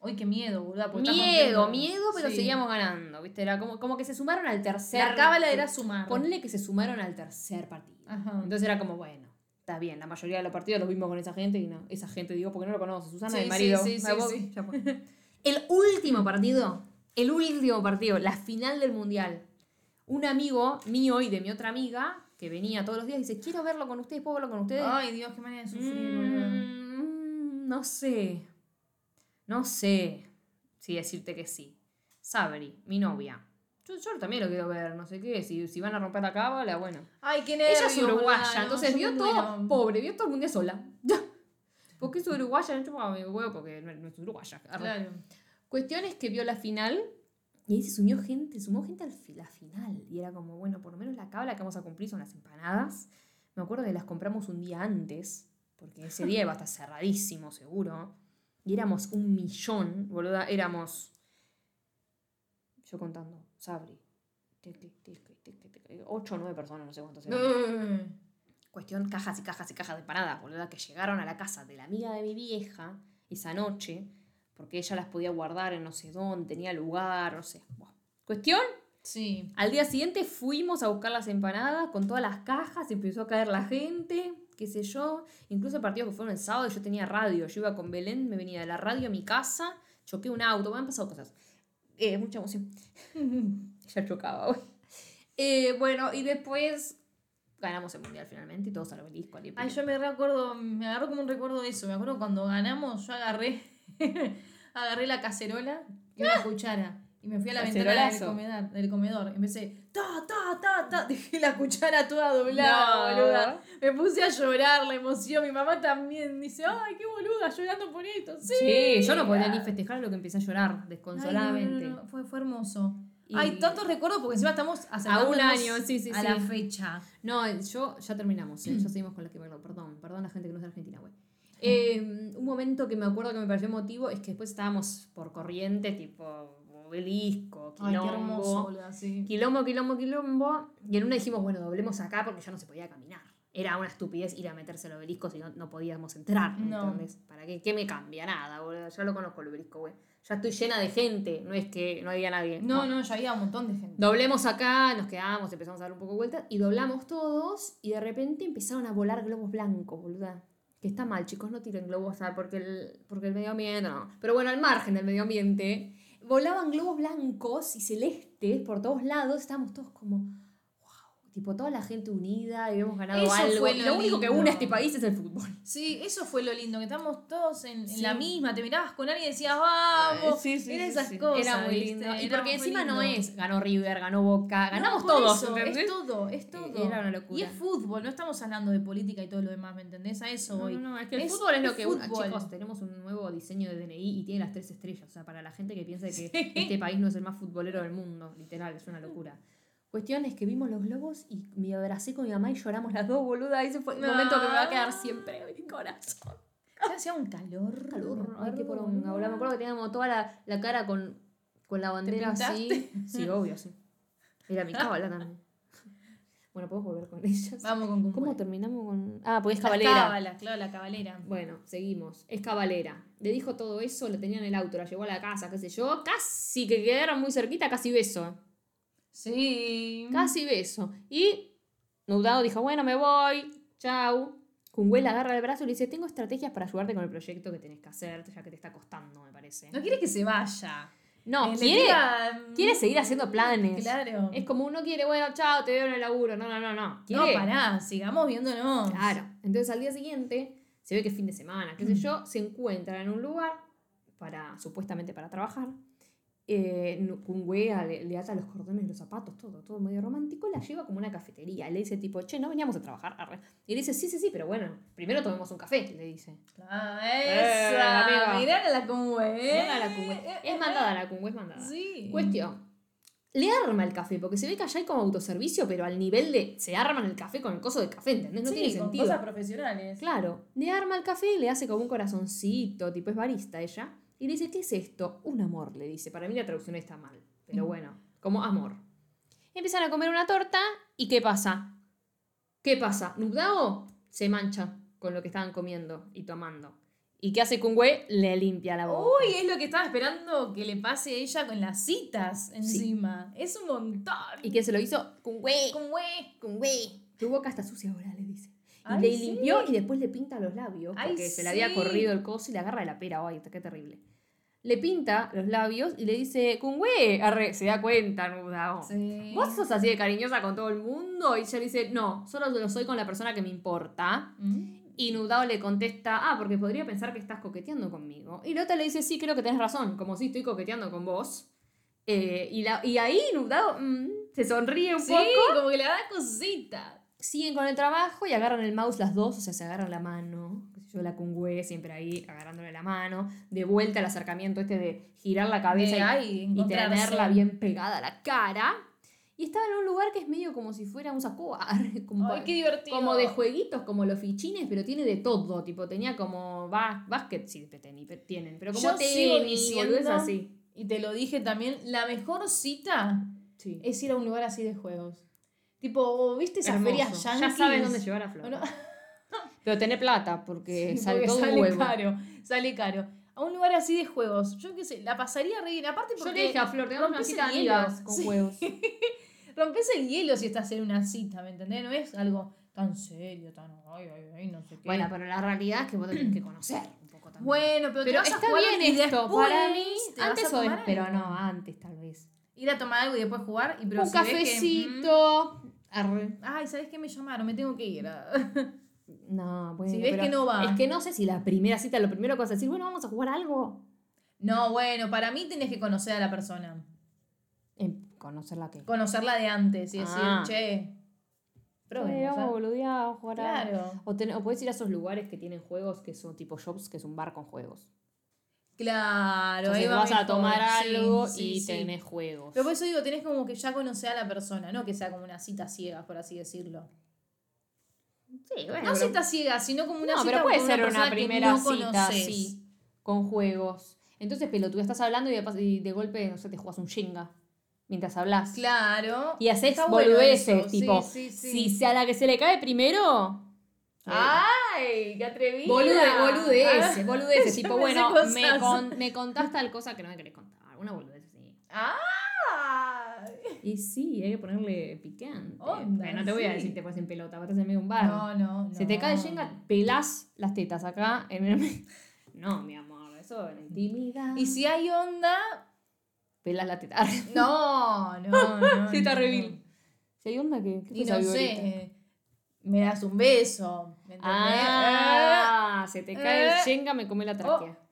Uy, qué miedo, estás Miedo, miedo, pero Sí. seguíamos ganando, ¿viste? Era como, como que se sumaron al tercer. La cábala era sumar. Ponle que se sumaron al tercer partido. Ajá. Entonces era como, bueno, está bien, la mayoría de los partidos los vimos con esa gente y no, esa gente digo porque no lo conoce, Susana, Sí, el marido. sí, sí, sí, sí. ya fue. El último partido, el último partido, la final del mundial. Un amigo mío y de mi otra amiga, que venía todos los días, dice, quiero verlo con ustedes, ¿puedo verlo con ustedes? Ay, Dios, qué manera de sufrir. Mm, no sé. No sé si decirte que sí. Sabri, mi novia. Yo, yo también lo quiero ver, no sé qué. Si, si van a romper la cábala, bueno. Ay, qué nervios. Ella es uruguaya, no, entonces yo vio me todo, pobre, vio todo el mundial sola. porque es uruguaya, no chupaba mi huevo porque no, no es uruguaya. Claro. Cuestión es que vio la final y ahí se sumió gente, sumó gente a la final. Y era como, bueno, por lo menos la cábala que vamos a cumplir son las empanadas. Me acuerdo que las compramos un día antes, porque ese día iba a estar cerradísimo, seguro. Y éramos un millón, boluda, éramos. Yo contando, Sabri. Ocho o nueve personas, no sé cuántos eran. Cuestión, cajas y cajas y cajas de empanadas, boluda, que llegaron a la casa de la amiga de mi vieja esa noche, porque ella las podía guardar en no sé dónde, tenía lugar, no sé. Cuestión, Sí. al día siguiente fuimos a buscar las empanadas con todas las cajas, empezó a caer la gente, qué sé yo. Incluso el partido que fueron el sábado, yo tenía radio, yo iba con Belén, me venía de la radio a mi casa, choqué un auto, me han pasado cosas. Eh, mucha emoción. ya chocaba, güey. Eh, bueno, y después ganamos el mundial finalmente y todos al obelisco. al Ay, yo me recuerdo, me agarró como un recuerdo de eso. Me acuerdo cuando ganamos, yo agarré, agarré la cacerola y una cuchara. Y me fui a la ventana del comedor, del comedor. Empecé, ta, ta, ta, ta. Dejé la cuchara toda doblada, No. boluda. Me puse a llorar, la emoción. Mi mamá también dice, ay, qué boluda, llorando por esto. Sí, Sí, yo no podía ni festejar lo que empecé a llorar Ay, no, no, desconsoladamente. Fue, fue hermoso. Y- Hay tantos recuerdos porque encima estamos acercándonos un año, sí, sí, a sí. la fecha. No, yo ya terminamos, ¿eh? ya seguimos con la que perdón, perdón a la gente que no es de Argentina, güey. Eh, un momento que me acuerdo que me pareció emotivo es que después estábamos por corriente, tipo obelisco, Ay, quilombo. qué hermoso, sí. Quilombo, quilombo, quilombo. Y en una dijimos, bueno, doblemos acá porque ya no se podía caminar. Era una estupidez ir a meterse al obelisco si no, no podíamos entrar. No. ¿entendés? ¿Para qué? ¿Qué me cambia? Nada, boludo. Ya lo conozco el obelisco, güey. Ya estoy llena de gente. No es que no había nadie. No, no, ya había un montón de gente. Doblemos acá, nos quedamos, empezamos a dar un poco de vueltas y doblamos todos y de repente empezaron a volar globos blancos, boluda. Que está mal, chicos, no tiren globos, porque el, porque el medio ambiente, no. Pero bueno, al margen del medio ambiente, volaban globos blancos y celestes por todos lados, estábamos todos como, tipo toda la gente unida y habíamos ganado Eso algo. fue lo lo único que une a este país es el fútbol. Sí, eso fue lo lindo, que estamos todos en, en Sí. la misma. Te mirabas con alguien y decías, vamos. Era esas cosas. Era muy ¿viste? lindo. Y Era porque encima no lindo. es, ganó River, ganó Boca, ganamos No, todos, eso. Es todo, es todo. Era una locura. Y es fútbol, no estamos hablando de política y todo lo demás, ¿me entendés? A eso No, voy. no, no, es que el Es- fútbol es lo que fútbol. chicos, tenemos un nuevo diseño de DNI y tiene las tres estrellas. O sea, para la gente que piensa que Sí. este país no es el más futbolero del mundo, literal, es una locura. Cuestión es que vimos los globos y me abracé con mi mamá y lloramos las dos, boluda. Ese fue el No. momento que me va a quedar siempre en mi corazón. Ya hacía un calor. Calor, ay, qué poronga, boluda. Me acuerdo que teníamos toda la, la cara con, con la bandera así. Sí, obvio, sí. Era mi cábala también. Bueno, podemos volver con ellas. Vamos con ¿Cómo Cumbre. terminamos con.? Ah, pues es cabalera. cábalas, claro, la cabalera. Bueno, seguimos. Es cabalera. Le dijo todo eso, lo tenía en el auto, la llevó a la casa, qué sé yo. Casi que quedaron muy cerquita, casi beso. Sí. Casi beso. Y Nudado dijo, bueno, me voy. Chau. Kungwe le agarra el brazo y le dice, tengo estrategias para ayudarte con el proyecto que tenés que hacer, ya que te está costando, me parece. No quiere que se vaya. No, Eh, quiere, tira, mm, quiere seguir haciendo planes. Claro. Es como uno quiere, bueno, chao, te veo en el laburo. No, no, no, no. No, Quiere- pará, sigamos viéndonos. Claro. Entonces al día siguiente, se ve que es fin de semana, qué sé yo, se encuentran en un lugar para, supuestamente para trabajar. Eh, Kungwe le, le ata los cordones los zapatos, todo, todo medio romántico, la lleva como una cafetería. Le dice tipo, che, no veníamos a trabajar. arre". Y le dice, sí, sí, sí, pero bueno, primero tomemos un café, le dice. Ah, Eh, esa. amiga. Mirá a la es. Mira la Kungwe. Es mandada la Kungwe, es mandada. Sí. Cuestión. Le arma el café, porque se ve que allá hay como autoservicio, pero al nivel de. Se arman el café con el coso de café, ¿entendés? No Sí, tiene con sentido. cosas profesionales. Claro, le arma el café y le hace como un corazoncito, tipo es barista ella. Y le dice, ¿qué es esto? Un amor, le dice. Para mí la traducción está mal, pero bueno, como amor. Empiezan a comer una torta y ¿qué pasa? ¿Qué pasa? Nudao se mancha con lo que estaban comiendo y tomando. ¿Y qué hace Kungwe? Le limpia la boca. Uy, es lo que estaba esperando que le pase a ella con las citas encima. Es un montón. ¿Y quién se lo hizo? Kungwe. Güey. Kungwe. Tu boca está sucia ahora, le dice. Ay, le sí. limpió y después le pinta los labios. Ay, Porque se le había corrido el coso y le agarra de la pera. Ay, qué terrible. Le pinta los labios y le dice, Kungwe, arre, se da cuenta, Nudao. Sí. ¿Vos sos así de cariñosa con todo el mundo? Y ella le dice, no, solo lo soy con la persona que me importa. Mm. Y Nudao le contesta, ah, porque podría pensar que estás coqueteando conmigo. Y la otra le dice, sí, creo que tenés razón, como si estoy coqueteando con vos. Eh, y, la, y ahí Nudao mm, se sonríe un Sí, poco. como que le da cosita. Siguen con el trabajo y agarran el mouse las dos, o sea, se agarran la mano. Yo la cungüe siempre ahí agarrándole la mano. De vuelta el acercamiento este de girar la cabeza y- y, tenerla bien pegada a la cara. Y estaba en un lugar que es medio como si fuera un sacoar. Como, Ay, qué divertido. como de jueguitos, como los fichines, pero tiene de todo. Tipo, tenía como ba- básquet, sí, tienen, pero como Yo sigo diciendo, así. y te lo dije también, la mejor cita Sí. es ir a un lugar así de juegos. Tipo, ¿viste esas Hermoso. ferias Ya yankees? sabes dónde llevar a Flor. Pero tener plata, porque Sí, sale porque todo sale huevo. caro, sale caro. A un lugar así de juegos. Yo qué sé, la pasaría re bien. Aparte Yo porque le dije a Flor, tenemos una cita de amigas con Sí. juegos. Rompes el hielo si estás en una cita, ¿me entendés? No es algo tan serio, tan ay, ay, ay, no sé qué. Bueno, pero la realidad es que vos te tenés que conocer un poco también. Bueno, pero, te Pero vas a está jugar bien y esto, para mí, te vas antes a o después, pero no, antes tal vez. Ir a tomar algo y después jugar y pero Un si ves que, cafecito. Arre. ay, ¿sabes qué me llamaron? Me tengo que ir. No, bueno. Si ves pero que no va. Es que no sé si la primera cita, lo primero que vas a decir, bueno, vamos a jugar algo. no, bueno, para mí tenés que conocer a la persona. En conocerla que. Conocerla de antes y decir, Ah. che, probemos, ¿eh? boludear, jugar a- Claro, O, ten- o puedes ir a esos lugares que tienen juegos que son tipo shops, que es un bar con juegos. Claro. ahí Entonces va vas a tomar sí, algo sí, y sí. tenés juegos. Pero por eso digo, tenés como que ya conocer a la persona, no que sea como una cita ciega, por así decirlo. Sí, bueno, No pero- cita ciega, sino como una no, cita pero puede con ser una primera no cita así, con juegos. Entonces, pelotudo, estás hablando y de, pas- y de golpe, no sé, te juegas un Shenga mientras hablas. Claro. Y haces bueno boludeces, sí, tipo, sí, sí. si se- a la que se le cae primero... ¡Ay! ¡Qué atrevida! Bolude, boludeces, Ah. boludeces. Tipo, bueno, me, con- me contás tal cosa que no me querés contar. Una boludez así. ¡Ah! Y sí, hay que ponerle picante. Onda, Pero no te voy a decir te pones en pelota, estás en medio de un bar. No, no, no. Se te cae el Shenga, pelás las tetas acá en el... No, mi amor, eso en intimidad. Y si hay onda. Pelás la teta. No, no, no. Sí, está no, no. Si hay onda, ¿qué, qué Y no sé. Me das un beso. ¿Me entendés? Ah, se te cae el Eh. Shenga, me come la tráquea.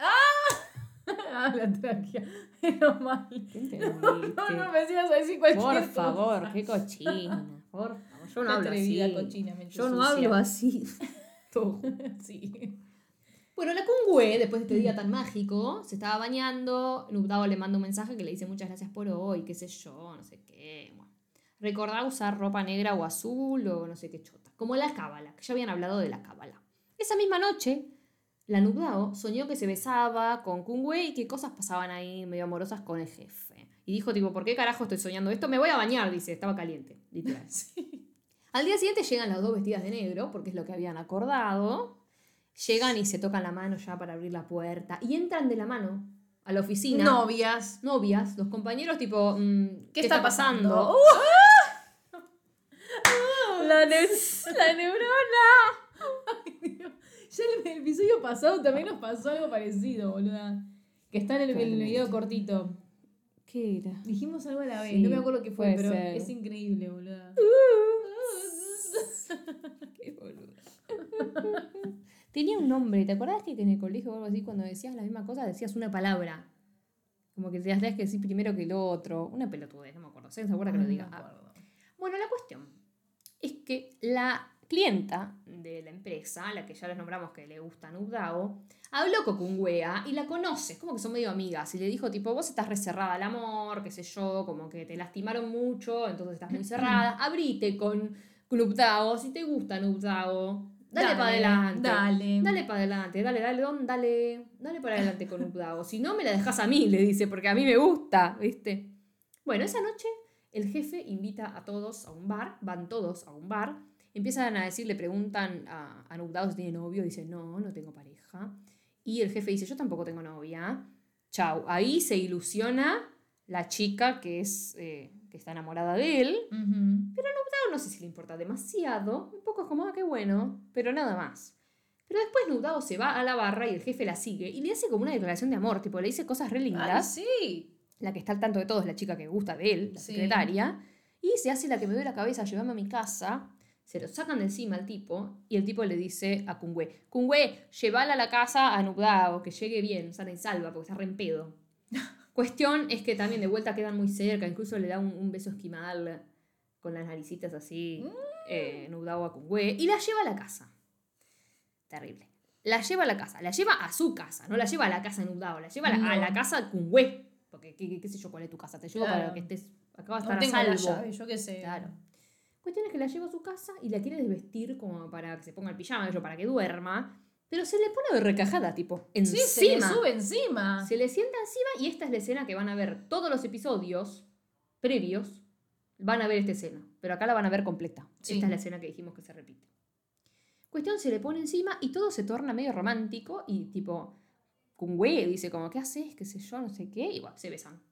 Ah, la tráquea. Mal. ¿Qué entendiste? No, no me decías a decir cualquier Por cosa. favor, qué cochina. Por favor, yo no hablo así. cochina, Yo no sucia. hablo así. Todo. Sí. Bueno, la Kungwe, después de este día tan mágico, se estaba bañando. Nubdao le manda un mensaje que le dice muchas gracias por hoy, qué sé yo, no sé qué. Bueno. Recordá usar ropa negra o azul o no sé qué chota. Como la cábala, que ya habían hablado de la cábala. Esa misma noche, la Nubdao soñó que se besaba con Kungwe y que cosas pasaban ahí medio amorosas con el jefe. Y dijo, tipo, ¿por qué carajo estoy soñando esto? Me voy a bañar, dice, estaba caliente, literal. Al día siguiente llegan las dos vestidas de negro, porque es lo que habían acordado. Llegan y se tocan la mano ya para abrir la puerta. Y entran de la mano a la oficina. Novias. Novias, los compañeros, tipo, mm, ¿Qué, está, pasando? pasando? ¡Uh! La, ne- la neurona. Ya en el episodio pasado también nos pasó algo parecido, boluda. Que está en el, el video cortito. ¿Qué era? Dijimos algo a la vez, Sí, no me acuerdo qué fue, pero ser. es increíble, boluda. Qué boludo. Tenía un nombre, ¿te acordás que en el colegio o algo así, cuando decías la misma cosa, decías una palabra? Como que tenías que decir primero que el otro. Una pelotudez, no me acuerdo. ¿Se acuerda que lo Ay, no diga? Ah. Bueno, la cuestión es que la clienta de la empresa, la que ya les nombramos que le gusta Nubdao, habló con Kungwea y la conoce, es como que son medio amigas, y le dijo tipo, vos estás reserrada al amor, qué sé yo, como que te lastimaron mucho, entonces estás muy cerrada, abrite con Nubdao, si te gusta Nubdao, dale, para adelante. Dale. Dale para adelante, dale, dale, don, dale, dale para adelante con Nubdao. Si no, me la dejas a mí, le dice, porque a mí me gusta, ¿viste? Bueno, esa noche el jefe invita a todos a un bar, van todos a un bar, empiezan a decir, le preguntan a, a Nubdao si tiene novio, dice, no, no tengo pareja. Y el jefe dice, yo tampoco tengo novia. Chau. Ahí se ilusiona la chica que, es, eh, que está enamorada de él. Ujú. Nubdao no sé si le importa demasiado, un poco es como, ah, qué bueno, pero nada más. Pero después Nubdao se va a la barra y el jefe la sigue y le hace como una declaración de amor, tipo, le dice cosas re Ay, lindas. sí. La que está al tanto de todo es la chica que gusta de él, la Sí. secretaria. Y se hace la que me duele la cabeza, llévame a mi casa. Se lo sacan de encima al tipo y el tipo le dice a Kungwe, Kungwe, llévala a la casa a Nubdao, que llegue bien, sana y salva, porque está re en pedo. Cuestión es que también de vuelta quedan muy cerca, incluso le da un, un beso esquimal con las naricitas así, eh, Nubdao a Kungwe, y la lleva a la casa. Terrible. La lleva a la casa, la lleva a su casa, no la lleva a la casa de Nubdao, la lleva a la, a la casa de Kungwe. Porque, ¿qué, sé yo cuál es tu casa? Te llevo Claro. para que estés. Acá va a No estar tengo a la salvo. llave, yo qué sé. Claro. Cuestión es que la lleva a su casa y la quiere desvestir como para que se ponga el pijama, yo, para que duerma. Pero se le pone de recajada, tipo, encima. Sí, se le sube encima. Se le sienta encima y esta es la escena que van a ver todos los episodios previos. Van a ver esta escena, pero acá la van a ver completa. Sí. Esta es la escena que dijimos que se repite. Cuestión, se le pone encima y todo se torna medio romántico y tipo, con güey dice como, ¿qué haces? ¿Qué sé yo? No sé qué. Y bueno, se besan.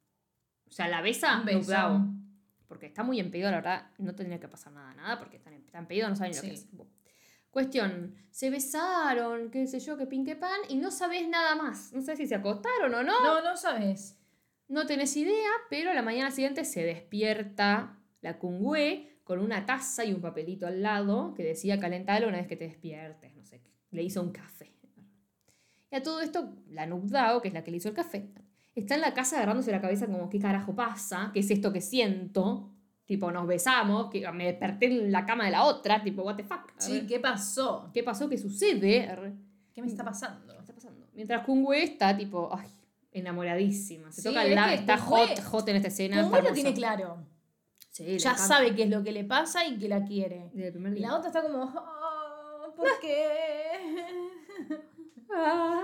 O sea, la besa. Nubdao, Porque está muy en pedo, la verdad, no tendría que pasar nada, nada, porque están en, están pedo, no saben ni lo que. Bueno. Cuestión, se besaron, qué sé yo, que pin que pan, y no sabes nada más. No sabes si se acostaron o no. No, no sabes. No tenés idea, pero a la mañana siguiente se despierta la Kungwe con una taza y un papelito al lado que decía calentalo una vez que te despiertes, no sé qué. Le hizo un café. Y a todo esto, la Nubdao, que es la que le hizo el café, está en la casa agarrándose la cabeza como, ¿qué carajo pasa? ¿Qué es esto que siento? Tipo, nos besamos, que me desperté en la cama de la otra, tipo, what the fuck. Sí, ¿qué pasó? ¿Qué pasó? ¿Qué sucede? ¿Qué me está pasando? ¿Qué está pasando? Mientras Kungwe está, tipo, ay, enamoradísima. Se Sí, toca el la- que está Kungwe- hot, hot en esta escena. Está lo tiene claro. Sí, Ya sabe qué es lo que le pasa y que la quiere. Y la otra está como, "Ah, ¿por qué? Ah.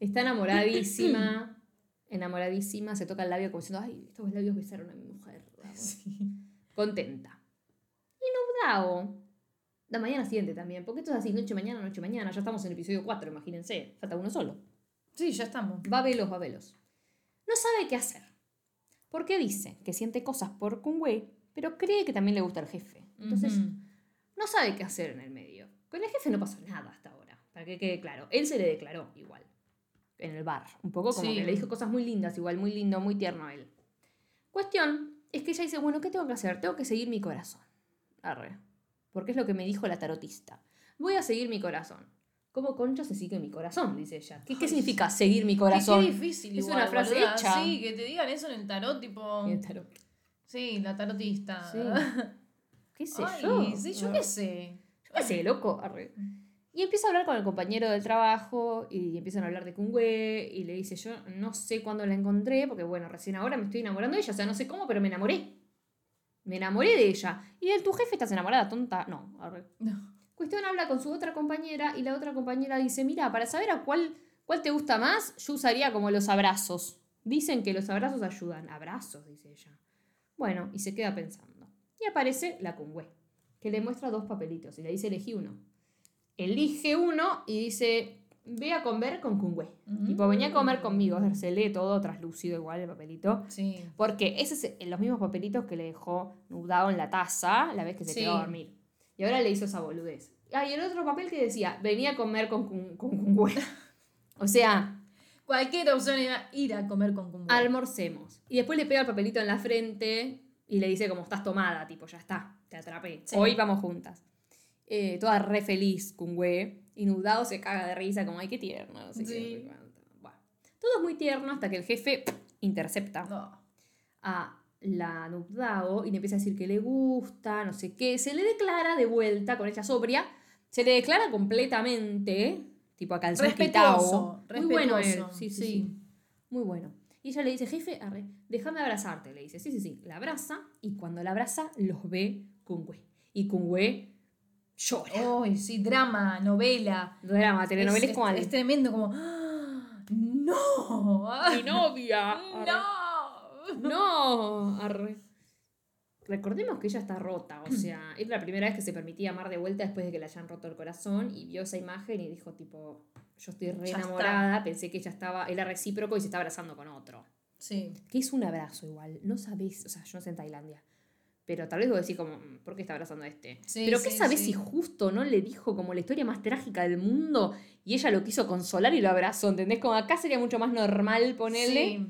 Ah". Está enamoradísima. enamoradísima. Se toca el labio como diciendo, ay, estos labios besaron a mi mujer. vamos". Contenta. Y Nubdao. La mañana siguiente también. Porque esto es así, noche mañana, noche mañana. Ya estamos en el episodio 4, imagínense. Falta uno solo. Sí, ya estamos. Va velos, va velos. No sabe qué hacer. Porque dice que siente cosas por Kungwe, pero cree que también le gusta el jefe. Entonces, no sabe qué hacer en el medio. Con el jefe no pasó nada hasta ahora, para que quede claro. Él se le declaró igual, en el bar. Un poco como Sí. que le dijo cosas muy lindas, igual, muy lindo, muy tierno a él. Cuestión es que ella dice, bueno, ¿qué tengo que hacer? Tengo que seguir mi corazón. Arre. Porque es lo que me dijo la tarotista. Voy a seguir mi corazón. ¿Cómo concha se sigue mi corazón? Dice ella. ¿Qué, significa seguir mi corazón? Qué, difícil Es igual, una frase boluda. hecha. Sí, que te digan eso en el tarot, tipo... Y el tarot. Sí, la tarotista. Sí. ¿Qué sé Ay, yo? sí, yo qué sé. Yo qué sé, loco. Arre. Y empieza a hablar con el compañero del trabajo y empiezan a hablar de Kungwe y le dice, yo no sé cuándo la encontré, porque bueno, recién ahora me estoy enamorando de ella, o sea, no sé cómo, pero me enamoré. Me enamoré de ella. ¿Y de tu jefe estás enamorada, tonta? No. arre. No. Cuestión habla con su otra compañera y la otra compañera dice, mira, para saber a cuál, cuál te gusta más, yo usaría como los abrazos. Dicen que los abrazos ayudan. Abrazos, dice ella. Bueno, y se queda pensando. Y aparece la Kungwe, que le muestra dos papelitos y le dice, elegí uno. Elige uno y dice, ve a comer con Kungwe. Mm. Tipo, venía a comer conmigo. Se lee todo traslúcido igual el papelito. Sí. Porque esos es los mismos papelitos que le dejó Nudao en la taza la vez que se Sí. quedó a dormir. Y ahora le hizo esa boludez. Ah, y el otro papel que decía, venía a comer con, con, con Kungwe. o sea, Cualquier opción era ir a comer con Kumbu. almorcemos. Y después le pega el papelito en la frente y le dice como estás tomada, tipo, ya está, te atrapé. Sí. Hoy vamos juntas. Eh, toda re feliz Kungwe. Y Nudao se caga de risa como, ay, qué tierno. no sé qué, Sí. Bueno, todo es muy tierno hasta que el jefe intercepta No. a la Nubdao y le empieza a decir que le gusta, no sé qué. Se le declara de vuelta con ella sobria. Se le declara completamente, tipo a calzón Respetuoso. Muy bueno él. Sí, sí. Muy bueno. Y ella le dice, jefe, arre, déjame abrazarte. Le dice, sí, sí, sí. La abraza y cuando la abraza los ve Kungwe. Y Kungwe llora. Ay, sí, drama, novela. Drama, telenovela es, es, como es, es tremendo, como. ¡Ah! ¡No! mi novia. ¡No! No, arre. Recordemos que ella está rota, o sea, es la primera vez que se permitía amar de vuelta después de que le hayan roto el corazón y vio esa imagen y dijo tipo, yo estoy re enamorada, pensé que ella estaba, era recíproco y se está abrazando con otro. Sí. Que es un abrazo igual, no sabés, o sea, yo no sé en Tailandia, pero tal vez vos decís como, "Mm, ¿por qué está abrazando a este? Sí, pero ¿qué sí, sabés sí. si justo no le dijo como la historia más trágica del mundo y ella lo quiso consolar y lo abrazó, ¿entendés? Como acá sería mucho más normal ponerle Sí.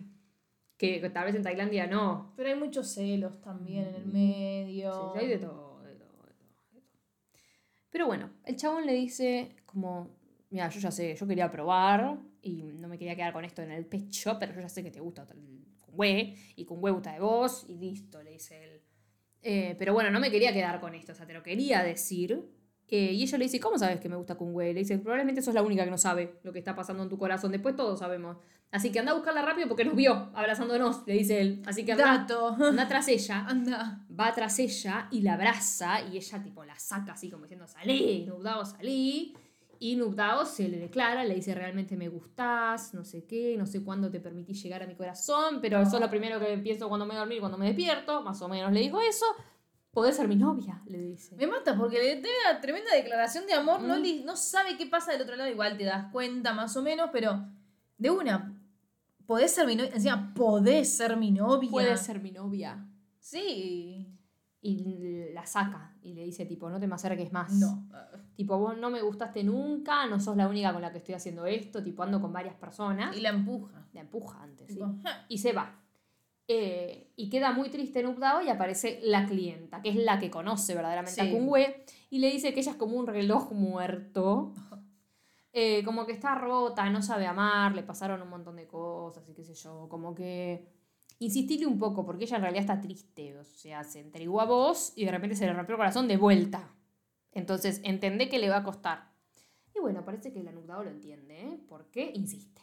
que tal vez en Tailandia no. Pero hay muchos celos también en el medio. Sí, hay de todo, de todo, de todo, de todo. Pero bueno, el chabón le dice como, mira, yo ya sé, yo quería probar y no me quería quedar con esto en el pecho, pero yo ya sé que te gusta el Kungwe y Kungwe gusta de vos y listo, le dice él. Eh, pero bueno, no me quería quedar con esto, o sea, te lo quería decir. Eh, y ella le dice, ¿cómo sabes que me gusta Kungwe? Le dice, probablemente sos la única que no sabe lo que está pasando en tu corazón. Después todos sabemos. Así que anda a buscarla rápido porque nos vio abrazándonos, le dice él. Así que anda, Dato. anda tras ella Anda. va tras ella y la abraza y ella tipo la saca así como diciendo salí, Nubdao salí y Nubdao se le declara, le dice realmente me gustás, no sé qué, no sé cuándo te permití llegar a mi corazón, pero eso es lo primero que pienso cuando me voy a dormir, cuando me despierto, más o menos le dijo eso, podés ser mi novia, le dice. Me mata porque le tiene una tremenda declaración de amor. No, Mm. li- no sabe qué pasa del otro lado. Igual te das cuenta más o menos, pero de una. Podés ser mi novia. Encima, podés ser mi novia. Puede ser mi novia. Sí. Y la saca y le dice tipo, no te me acerques más. No. Tipo, vos no me gustaste nunca, no sos la única con la que estoy haciendo esto, tipo, ando con varias personas. Y la empuja. La empuja antes, ¿sí? Y se va. Eh, y queda muy triste Noob Dao y aparece la clienta, que es la que conoce verdaderamente Sí. a Kungwe, y le dice que ella es como un reloj muerto. Eh, como que está rota, no sabe amar, le pasaron un montón de cosas y qué sé yo. Como que insistirle un poco, porque ella en realidad está triste. O sea, se entregó a vos y de repente se le rompió el corazón de vuelta. Entonces, entendé que le va a costar. Y bueno, parece que Noob Dao lo entiende, ¿eh? Porque insiste.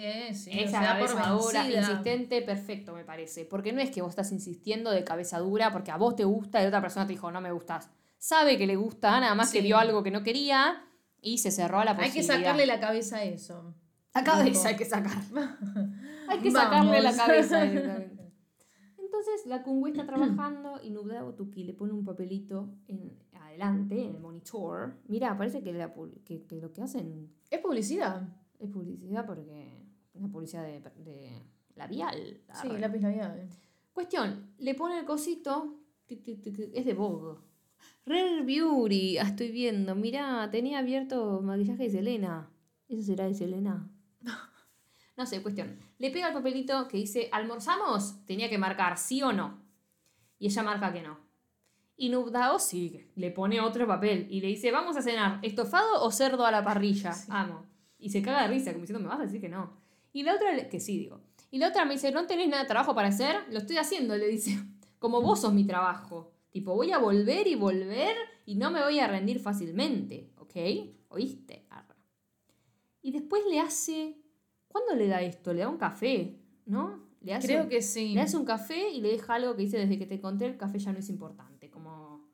Eh, sí, por cabeza dura, insistente, perfecto, me parece. Porque no es que vos estás insistiendo de cabeza dura porque a vos te gusta y la otra persona te dijo, no me gustas. Sabe que le gusta, nada más que vio algo que no quería y se cerró a la Hay posibilidad. que sacarle la cabeza a eso. La cabeza hay que sacar. Hay que Vamos. sacarle la cabeza directamente. Entonces la Kungwe está trabajando y Tuki le pone un papelito en, adelante, en el monitor. Mira, parece que, la que- que lo que hacen Es publicidad. es publicidad porque es una publicidad de, de labial. Sí, Arre. lápiz labial. Cuestión, le pone el cosito, es de Vogue. Rare Beauty, ah, estoy viendo, mirá, tenía abierto maquillaje de Selena. ¿Eso será de Selena? No sé, cuestión. Le pega el papelito que dice, ¿almorzamos? Tenía que marcar sí o no. Y ella marca que no. Y Nubdao sigue, le pone otro papel y le dice, vamos a cenar, ¿estofado o cerdo a la parrilla? Amo. Y se caga de risa, como diciendo, me vas a decir que no. Y la otra, que sí, digo. Y la otra me dice, ¿no tenés nada de trabajo para hacer? Lo estoy haciendo, le dice. Como vos sos mi trabajo. Tipo, voy a volver y volver y no me voy a rendir fácilmente, ¿ok? ¿Oíste? Arre. Y después le hace... ¿Cuándo le da esto? Le da un café, ¿no? Le hace Creo que sí. le hace un café y le deja algo que dice, desde que te conté el café ya no es importante. Como,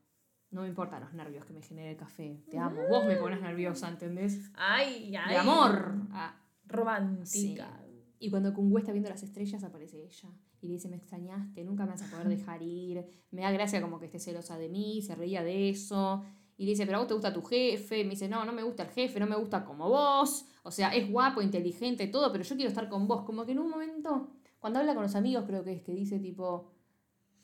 no me importan los nervios que me genere el café. Te amo. Vos me pones nerviosa, ¿entendés? Ay, ay. De amor. Ah, Romántica. y cuando Kungwe está viendo las estrellas, aparece ella. Y le dice, me extrañaste, nunca me vas a poder dejar ir. Me da gracia como que esté celosa de mí, se reía de eso. Y le dice, pero a vos te gusta tu jefe. Y me dice, no, no me gusta el jefe, no me gusta como vos. O sea, es guapo, inteligente, todo, pero yo quiero estar con vos. Como que en un momento, cuando habla con los amigos, creo que es que dice tipo,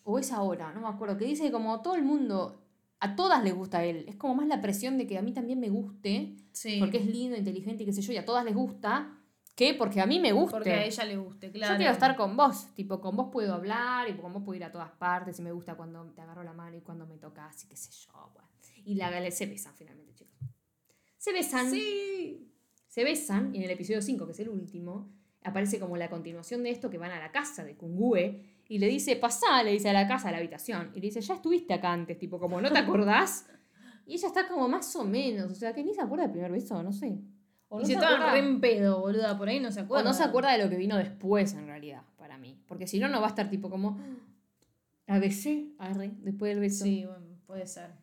o es ahora, no me acuerdo, que dice como todo el mundo, a todas les gusta él. Es como más la presión de que a mí también me guste, Sí. porque es lindo, inteligente y qué sé yo, y a todas les gusta, que porque a mí me guste. Porque a ella le guste, claro. Yo quiero estar con vos, tipo, con vos puedo hablar y con vos puedo ir a todas partes y me gusta cuando te agarro la mano y cuando me tocas y qué sé yo. bueno. Y la, se besan finalmente, chicos. Se besan. Sí. Se besan y en el episodio 5, que es el último, aparece como la continuación de esto que van a la casa de Kungwe y le dice, pasá, le dice a la casa, a la habitación. Y le dice, ya estuviste acá antes, tipo, como, ¿no te acordás? Y ella está como más o menos, o sea, que ni se acuerda del primer beso, no sé. O Y no se se estaban re en pedo, boluda. Por ahí no se o acuerda. no se acuerda de lo que vino después, en realidad, para mí. Porque si no, no va a estar tipo como. La besé, arre, después del beso. Sí, bueno, puede ser.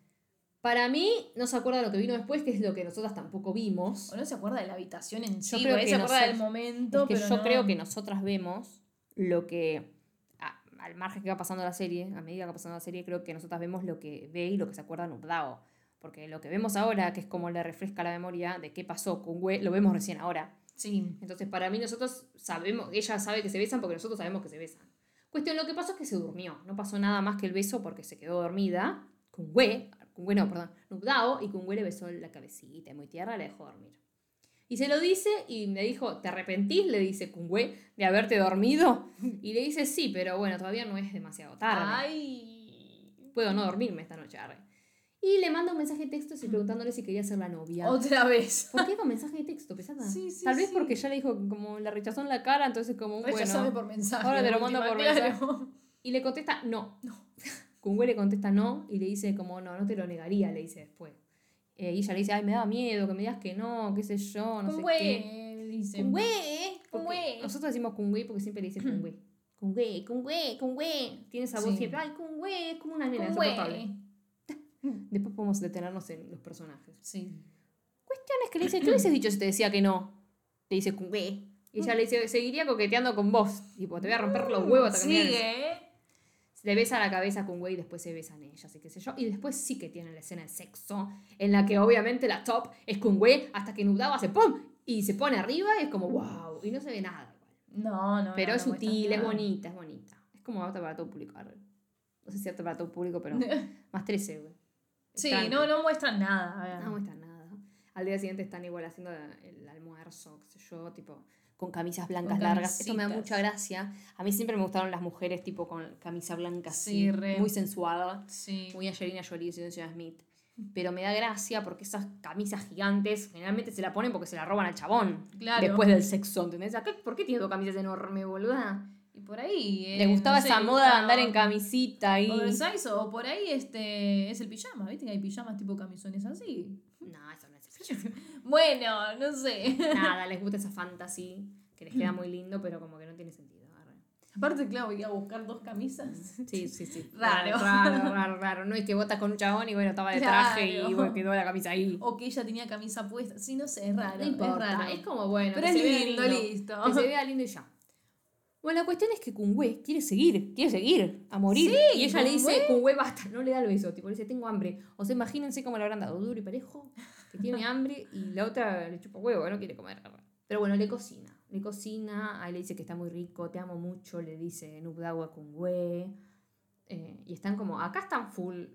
Para mí, no se acuerda de lo que vino después, que es lo que nosotras tampoco vimos. O no se acuerda de la habitación en sí. creo por ahí que se acuerda nosotros- del momento, Es que pero yo no- creo que nosotras vemos lo que. a- al margen que va pasando la serie, a medida que va pasando la serie, creo que nosotras vemos lo que ve y lo que se acuerda Nubdao. Porque lo que vemos ahora, que es como le refresca la memoria de qué pasó con Gue, lo vemos recién ahora. Sí. Entonces, para mí, nosotros sabemos, ella sabe que se besan porque nosotros sabemos que se besan. Cuestión, lo que pasó es que se durmió. No pasó nada más que el beso porque se quedó dormida. Con Gue, con Gue no, perdón, Nubdao, y con Gue le besó la cabecita, muy tierra, la dejó dormir. Y se lo dice y me dijo, ¿te arrepentís? Le dice Kungwe de haberte dormido. Y le dice, sí, pero bueno, todavía no es demasiado tarde. Ay. Puedo no dormirme esta noche, arre. Y le manda un mensaje de texto y preguntándole si quería ser la novia. Otra vez. ¿Por qué con mensaje de texto, pesada? Sí, sí, Tal vez sí. porque ya le dijo, como la rechazó en la cara, entonces como, Rechazame bueno. por mensaje. ahora te lo mando por claro. Y le contesta, no. Kungwe le contesta no y le dice como, no, no te lo negaría, le dice después. Eh, y ella le dice, ay, me da miedo que me digas que no, qué sé yo, no sé qué. dice. Kungwe. Güey. Nosotros decimos Kungwe porque siempre le dice Kungwe. Kungwe, Kungwe, Kungwe. Tiene esa voz Sí. siempre, ay, Kungwe, es como una nena insoportable. Después podemos detenernos en los personajes. Sí. Cuestión es que le dice, ¿qué hubieses dicho si te decía que no? Le dice Kungwe. Y ella le dice, seguiría coqueteando con vos. Tipo, te voy a romper los huevos hasta que me digas". Sigue. Le besa la cabeza a Kungwe y después se besan ellas y qué sé yo. Y después sí que tienen la escena de sexo, en la que obviamente la top es Kungwe hasta que Nudao hace ¡pum! Y se pone arriba y es como wow. Y no se ve nada igual. No, no. Pero no, es no sutil, es bonita, es bonita. Es como apta para todo público. no sé si apta para todo público, pero más 13, güey. Sí, Están- no, no muestran nada. a ver. No muestran nada. Al día siguiente están igual haciendo el almuerzo, qué sé yo, tipo con camisas blancas Con largas. Esto me da mucha gracia. A mí siempre me gustaron las mujeres tipo con camisa blanca así, Sí, re. muy sensuada, Sí. muy Angelina Jolie y Señora Smith. Pero me da gracia porque esas camisas gigantes generalmente se la ponen porque se la roban al chabón. Claro. Después del sexo, ¿entendés? ¿A qué- ¿Por qué tiene dos camisas enormes, boluda? Y por ahí. eh, Le gustaba no sé, esa moda de andar en camisita y... Oversize o por ahí este es el pijama, ¿viste? Que hay pijamas tipo camisones así. No, eso no es el Bueno, no sé. Nada, les gusta esa fantasy que les queda muy lindo, pero como que no tiene sentido. arre. Aparte, claro, voy a buscar dos camisas. Sí, sí, sí. Raro. Raro, raro, raro. No es que botas con un chabón y bueno, estaba de traje y bueno, quedó la camisa ahí. O que ella tenía camisa puesta. Sí, no sé, es raro. No importa, es raro. es como bueno. Pero que es se vea lindo, listo. Que se vea lindo y ya. Bueno, la cuestión es que Kungwe quiere seguir, quiere seguir, a morir. Sí, y ella le dice, Kungwe. Kungwe basta, no le da el beso, tipo, le dice, tengo hambre. O sea, imagínense cómo le habrán dado duro y parejo, que tiene hambre y la otra le chupa huevo, no quiere comer. Pero bueno, le cocina, le cocina, ahí le dice que está muy rico, te amo mucho, le dice Nubdawa a Kungwe. Eh, y están como, acá están full,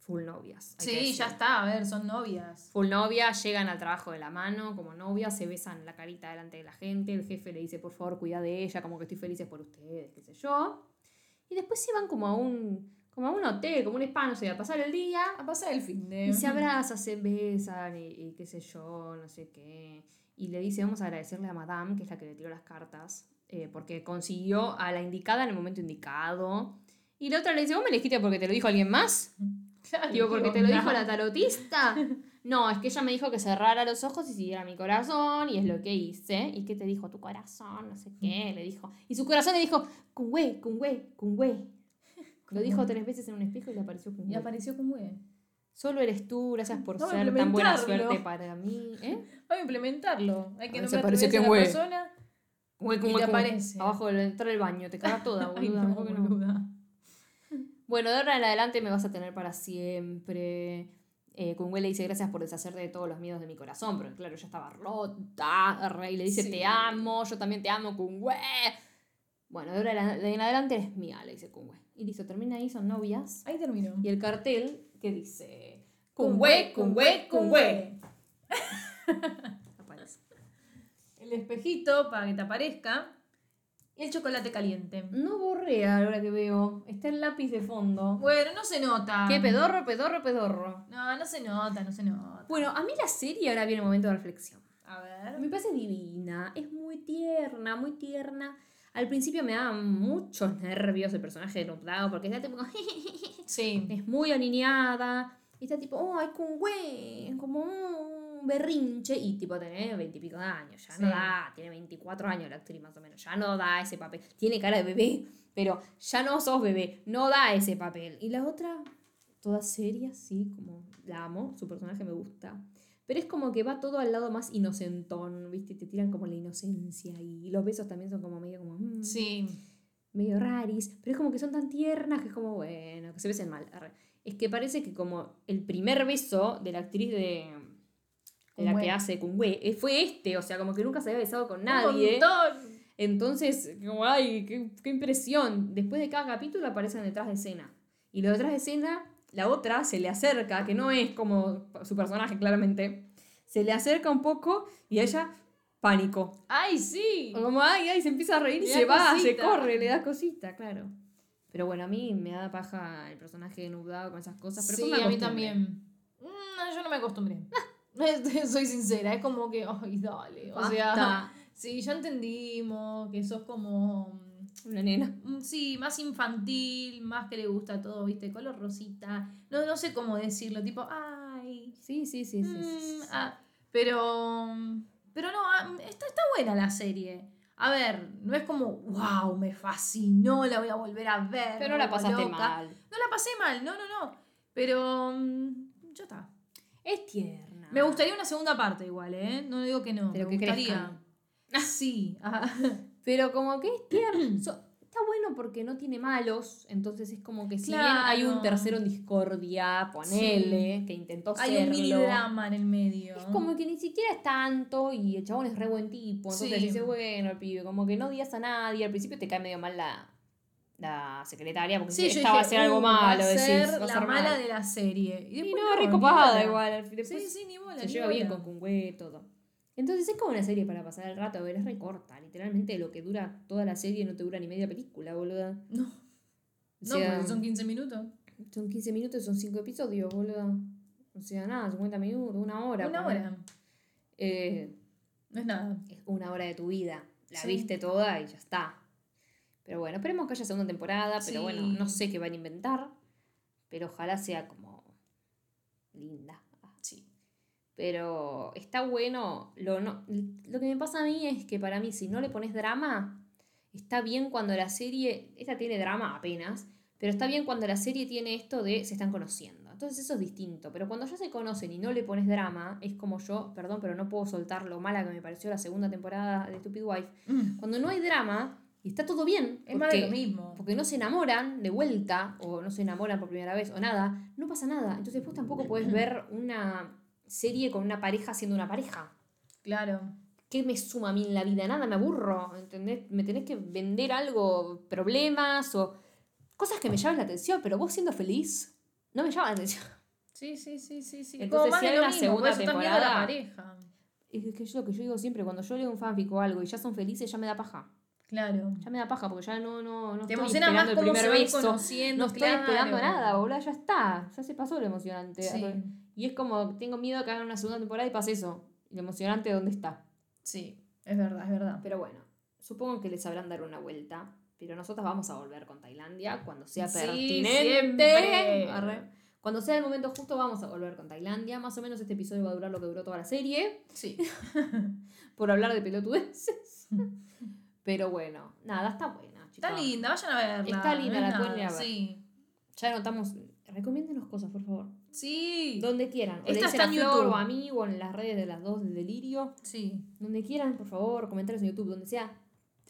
full novias. Sí, ya está, a ver, son novias. Full novia, llegan al trabajo de la mano como novia, se besan la carita delante de la gente, el jefe le dice, por favor, cuida de ella, como que estoy feliz por ustedes, qué sé yo. Y después se van como a un, como a un hotel, como un spa, no sé, a pasar el día. A pasar el fin de. Y se abrazan, se besan y, y qué sé yo, no sé qué. Y le dice, vamos a agradecerle a Madame, que es la que le tiró las cartas, eh, porque consiguió a la indicada en el momento indicado. Y la otra le dice, ¿vos me elegiste porque te lo dijo alguien más? Claro, Digo, ¿qué porque te lo dijo la tarotista. No, es que ella me dijo que cerrara los ojos y siguiera mi corazón, y es lo que hice. ¿Y qué te dijo tu corazón? No sé qué, le dijo. Y su corazón le dijo, Kungwe, Kungwe, Kungwe. Lo dijo tres veces en un espejo y le apareció Y Kungwe. apareció con güey. Solo eres tú, gracias por ser tan buena suerte para mí. ¿Eh? Vamos a implementarlo. Hay que no se me pareció a que la persona. Kungwe, Y te aparece. Abajo del entrar al baño, te caga toda, Ay, boluda. que no. boluda. Bueno, de ahora en adelante me vas a tener para siempre. Eh, Kungwe le dice gracias por deshacerte de todos los miedos de mi corazón, pero claro, ella estaba rota. re, Y le dice Sí. te amo, yo también te amo, Kungwe. Bueno, de ahora en en adelante eres mía, le dice Kungwe. Y listo, termina ahí, son novias. Ahí terminó. Y el cartel que dice Kungwe, Kungwe, Kungwe. Aparece. El espejito para que te aparezca. Y el chocolate caliente. No borré ahora que veo. Está el lápiz de fondo. Bueno, no se nota. Qué pedorro, pedorro, pedorro. No, no se nota, no se nota. Bueno, a mí la serie ahora viene el momento de reflexión. A ver. Me parece divina, es muy tierna, muy tierna. Al principio me daba muchos nervios el personaje de Nupdao porque está tipo, Sí. es muy alineada. Y está tipo, oh, es con güey, como un berrinche. Y tipo, tiene veintipico de años, ya no Sí. da, tiene 24 años la actriz más o menos, ya no da ese papel. Tiene cara de bebé, pero ya no sos bebé, no da ese papel. Y la otra, toda seria, sí, como la amo, su personaje me gusta. Pero es como que va todo al lado más inocentón, ¿viste? Te tiran como la inocencia y los besos también son como medio como... mm, Sí. medio raris, pero es como que son tan tiernas que es como, bueno, que se besen mal. Es que parece que como el primer beso de la actriz de la Kungwe. que hace Kungwe eh, fue este, o sea, como que nunca se había besado con Un nadie. montón. Entonces, como, ay, qué, qué impresión. Después de cada capítulo aparecen detrás de escena. Y lo detrás de escena, la otra se le acerca, que no es como su personaje claramente, se le acerca un poco y ella, pánico. Ay, sí. Como, ay, ay, se empieza a reír y se va, se corre, le da cosita, claro. Pero bueno, a mí me da paja el personaje de Nubdao con esas cosas. Pero sí, a mí también. Mm, yo no me acostumbré. Soy sincera, es como que, ay, dale. O sea, sí, ya entendimos que sos como. Una nena. mm, Sí, más infantil, más que le gusta todo, ¿viste? Color rosita. No, no sé cómo decirlo, tipo, ay. Sí, sí, sí, sí. sí, mm, sí. ah, pero. Pero no, ah, está, está buena la serie. A ver, no es como, wow, me fascinó, la voy a volver a ver. Pero me la pasaste loca". mal. No la pasé mal, no, no, no. Pero. mm, ya está. Es tierna. Me gustaría una segunda parte igual, ¿eh? No digo que no. Pero me que gustaría. Sí. ajá. Pero como que es tierna. So- está bueno porque no tiene malos. Entonces es como que si bien hay un tercero en discordia, ponele, que intentó Hay un mini serlo. drama en el medio. Es como que ni siquiera es tanto y el chabón es re buen tipo. Entonces Sí. dice, bueno, el pibe, como que no odias a nadie. Al principio te cae medio mal la, la secretaria, porque Sí, esta va a ser algo "Uh, malo, va a ser la ser mala malo". de la serie. Y, no, ni recopada igual. Después Sí, sí, ni bola. se ni lleva bien con Kungwe, todo. Entonces es como una serie para pasar el rato, pero es recorta. Literalmente lo que dura toda la serie no te dura ni media película, boluda. No, O no, porque son 15 minutos. son 15 minutos, son 5 episodios, boluda. O sea, nada, 50 minutos, una hora. Una hora. Eh, No es nada. es una hora de tu vida. La Sí. viste toda y ya está. Pero bueno, esperemos que haya segunda temporada, pero Sí. bueno, no sé qué van a inventar. Pero ojalá sea como linda. Sí. Pero está bueno. Lo, no, lo que me pasa a mí es que para mí, si no le pones drama, está bien cuando la serie. Esta tiene drama apenas, pero está bien cuando la serie tiene esto de se están conociendo. Entonces eso es distinto. Pero cuando ya se conocen y no le pones drama, es como yo, perdón, pero no puedo soltar lo mala que me pareció la segunda temporada de Stupid Wife. Mm. Cuando no hay drama y está todo bien. Es más de lo porque- mismo. porque no se enamoran de vuelta, o no se enamoran por primera vez, o nada, no pasa nada. Entonces vos tampoco podés ver una serie con una pareja siendo una pareja. Claro. ¿Qué me suma a mí en la vida? Nada, me aburro, ¿entendés? Me tenés que vender algo, problemas o cosas que me llamen la atención, pero vos siendo feliz, no me llama la atención. Sí, sí, sí, sí, sí. Entonces, Como si hay una mismo, segunda por eso están viendo a la temporada- pareja. Es que es lo que yo digo siempre, cuando yo leo un fanfic o algo y ya son felices, ya me da paja. Claro. Ya me da paja porque ya no, no, no Te estoy emociona más el cómo primer se beso. conociendo, No estoy claro. esperando nada, boludo, ya está. Ya se pasó lo emocionante. Sí. Y es como, tengo miedo que hagan una segunda temporada y pase eso. Y lo emocionante, ¿dónde está? Sí, es verdad, es verdad. Pero bueno, supongo que les sabrán dar una vuelta. Pero nosotras vamos a volver con Tailandia cuando sea Sí, pertinente. siempre. Arre. Cuando sea el momento justo, vamos a volver con Tailandia. Más o menos este episodio va a durar lo que duró toda la serie. Sí. Por hablar de pelotudeces. Pero bueno, nada, está buena. Está chicas. linda, vayan a verla. Está linda, la pueden nada, ir a ver. Sí. Ya anotamos. Recomiéndenos cosas, por favor. Sí. Donde quieran. O le Esta dicen está en YouTube. o a mí o en las redes de las dos del delirio. Sí. Donde quieran, por favor, comentarios en YouTube, donde sea.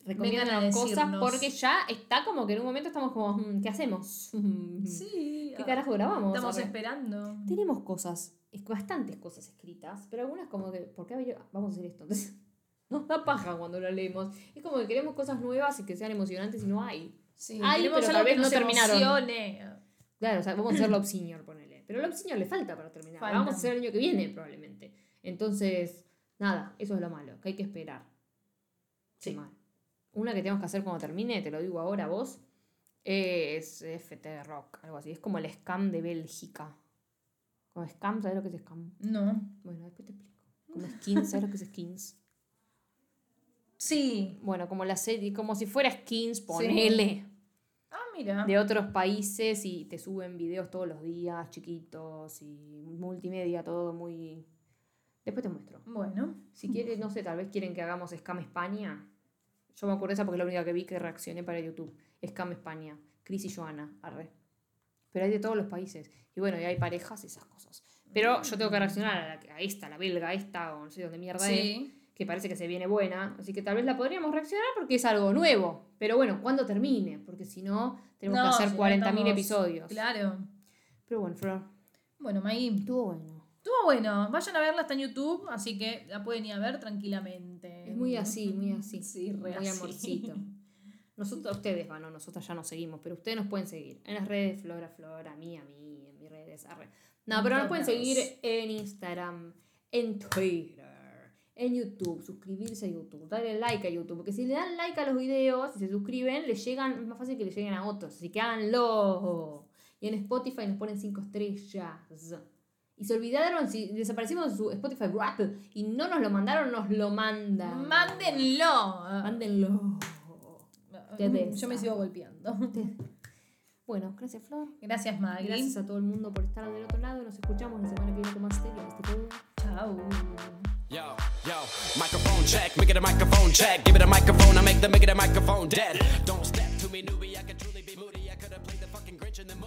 Recomiéndanos cosas porque ya está como que en un momento estamos como, mm, ¿qué hacemos? Sí. ¿Qué carajo grabamos? Estamos esperando. Tenemos cosas, es- bastantes cosas escritas, pero algunas como que, ¿por qué vamos a hacer esto? Entonces, nos da paja cuando lo leemos. Es como que queremos cosas nuevas y que sean emocionantes y no hay. Sí. Ay, queremos pero tal vez no terminaron. emocione. Claro, o sea, vamos a hacer Love Senior, ponele. Pero Love Senior le falta para terminar. Falta. vamos a hacer el año que viene, probablemente. Entonces, nada, eso es lo malo, que hay que esperar. Sí. mal. Una que tenemos que hacer cuando termine, te lo digo ahora vos, es FT Rock, algo así. Es como el scam de Bélgica. Como scam, ¿sabes lo que es scam? No. Bueno, después te explico. Como skins, ¿sabes lo que es skins? Sí. Bueno, como la serie, como si fuera skins, ponele. Ah, mira. de otros países y te suben videos todos los días, chiquitos y multimedia, todo muy... Después te muestro. Bueno. Si quieres, no sé, tal vez quieren que hagamos Scam España. Yo me acuerdo de esa porque es la única que vi que reaccioné para YouTube. Scam España. Cris y Joana, arre. Pero hay de todos los países. Y bueno, y hay parejas y esas cosas. Pero yo tengo que reaccionar a, la- a esta, la belga, esta, o no sé dónde mierda es Sí. Que parece que se viene buena, así que tal vez la podríamos reaccionar porque es algo nuevo. Pero bueno, cuando termine, porque si no, tenemos No, que hacer si no 40.000 estamos- episodios. Claro. Pero bueno, Flor, Bueno, May. estuvo bueno. Estuvo bueno. Vayan a verla, está en YouTube, así que la pueden ir a ver tranquilamente. Es muy así, muy así. Sí, re muy así. amorcito. Nosotros, ustedes, bueno, nosotras ya nos seguimos, pero ustedes nos pueden seguir en las redes Flora, Flora, a mí, a mí, en mis redes. arre. No, En pero nos pueden seguir en Instagram, en Twitter, en YouTube, suscribirse a YouTube, darle like a YouTube, porque si le dan like a los videos y se suscriben, les llegan, es más fácil que les lleguen a otros, así que háganlo. Y en Spotify nos ponen 5 estrellas. Y se olvidaron, si desaparecimos de su Spotify Rap y no nos lo mandaron, nos lo mandan. Mándenlo. Mándenlo. Yo me sigo golpeando. Bueno, gracias Flor. Gracias, Maggie. Gracias a todo el mundo por estar del otro lado. Nos escuchamos la semana que viene con más teoría. Este. Chao. Yo, yo, microphone check, make it a microphone check, give it a microphone, I make the make it a microphone dead. Don't step to me, newbie, I could truly be moody, I could have played the fucking Grinch in the movie.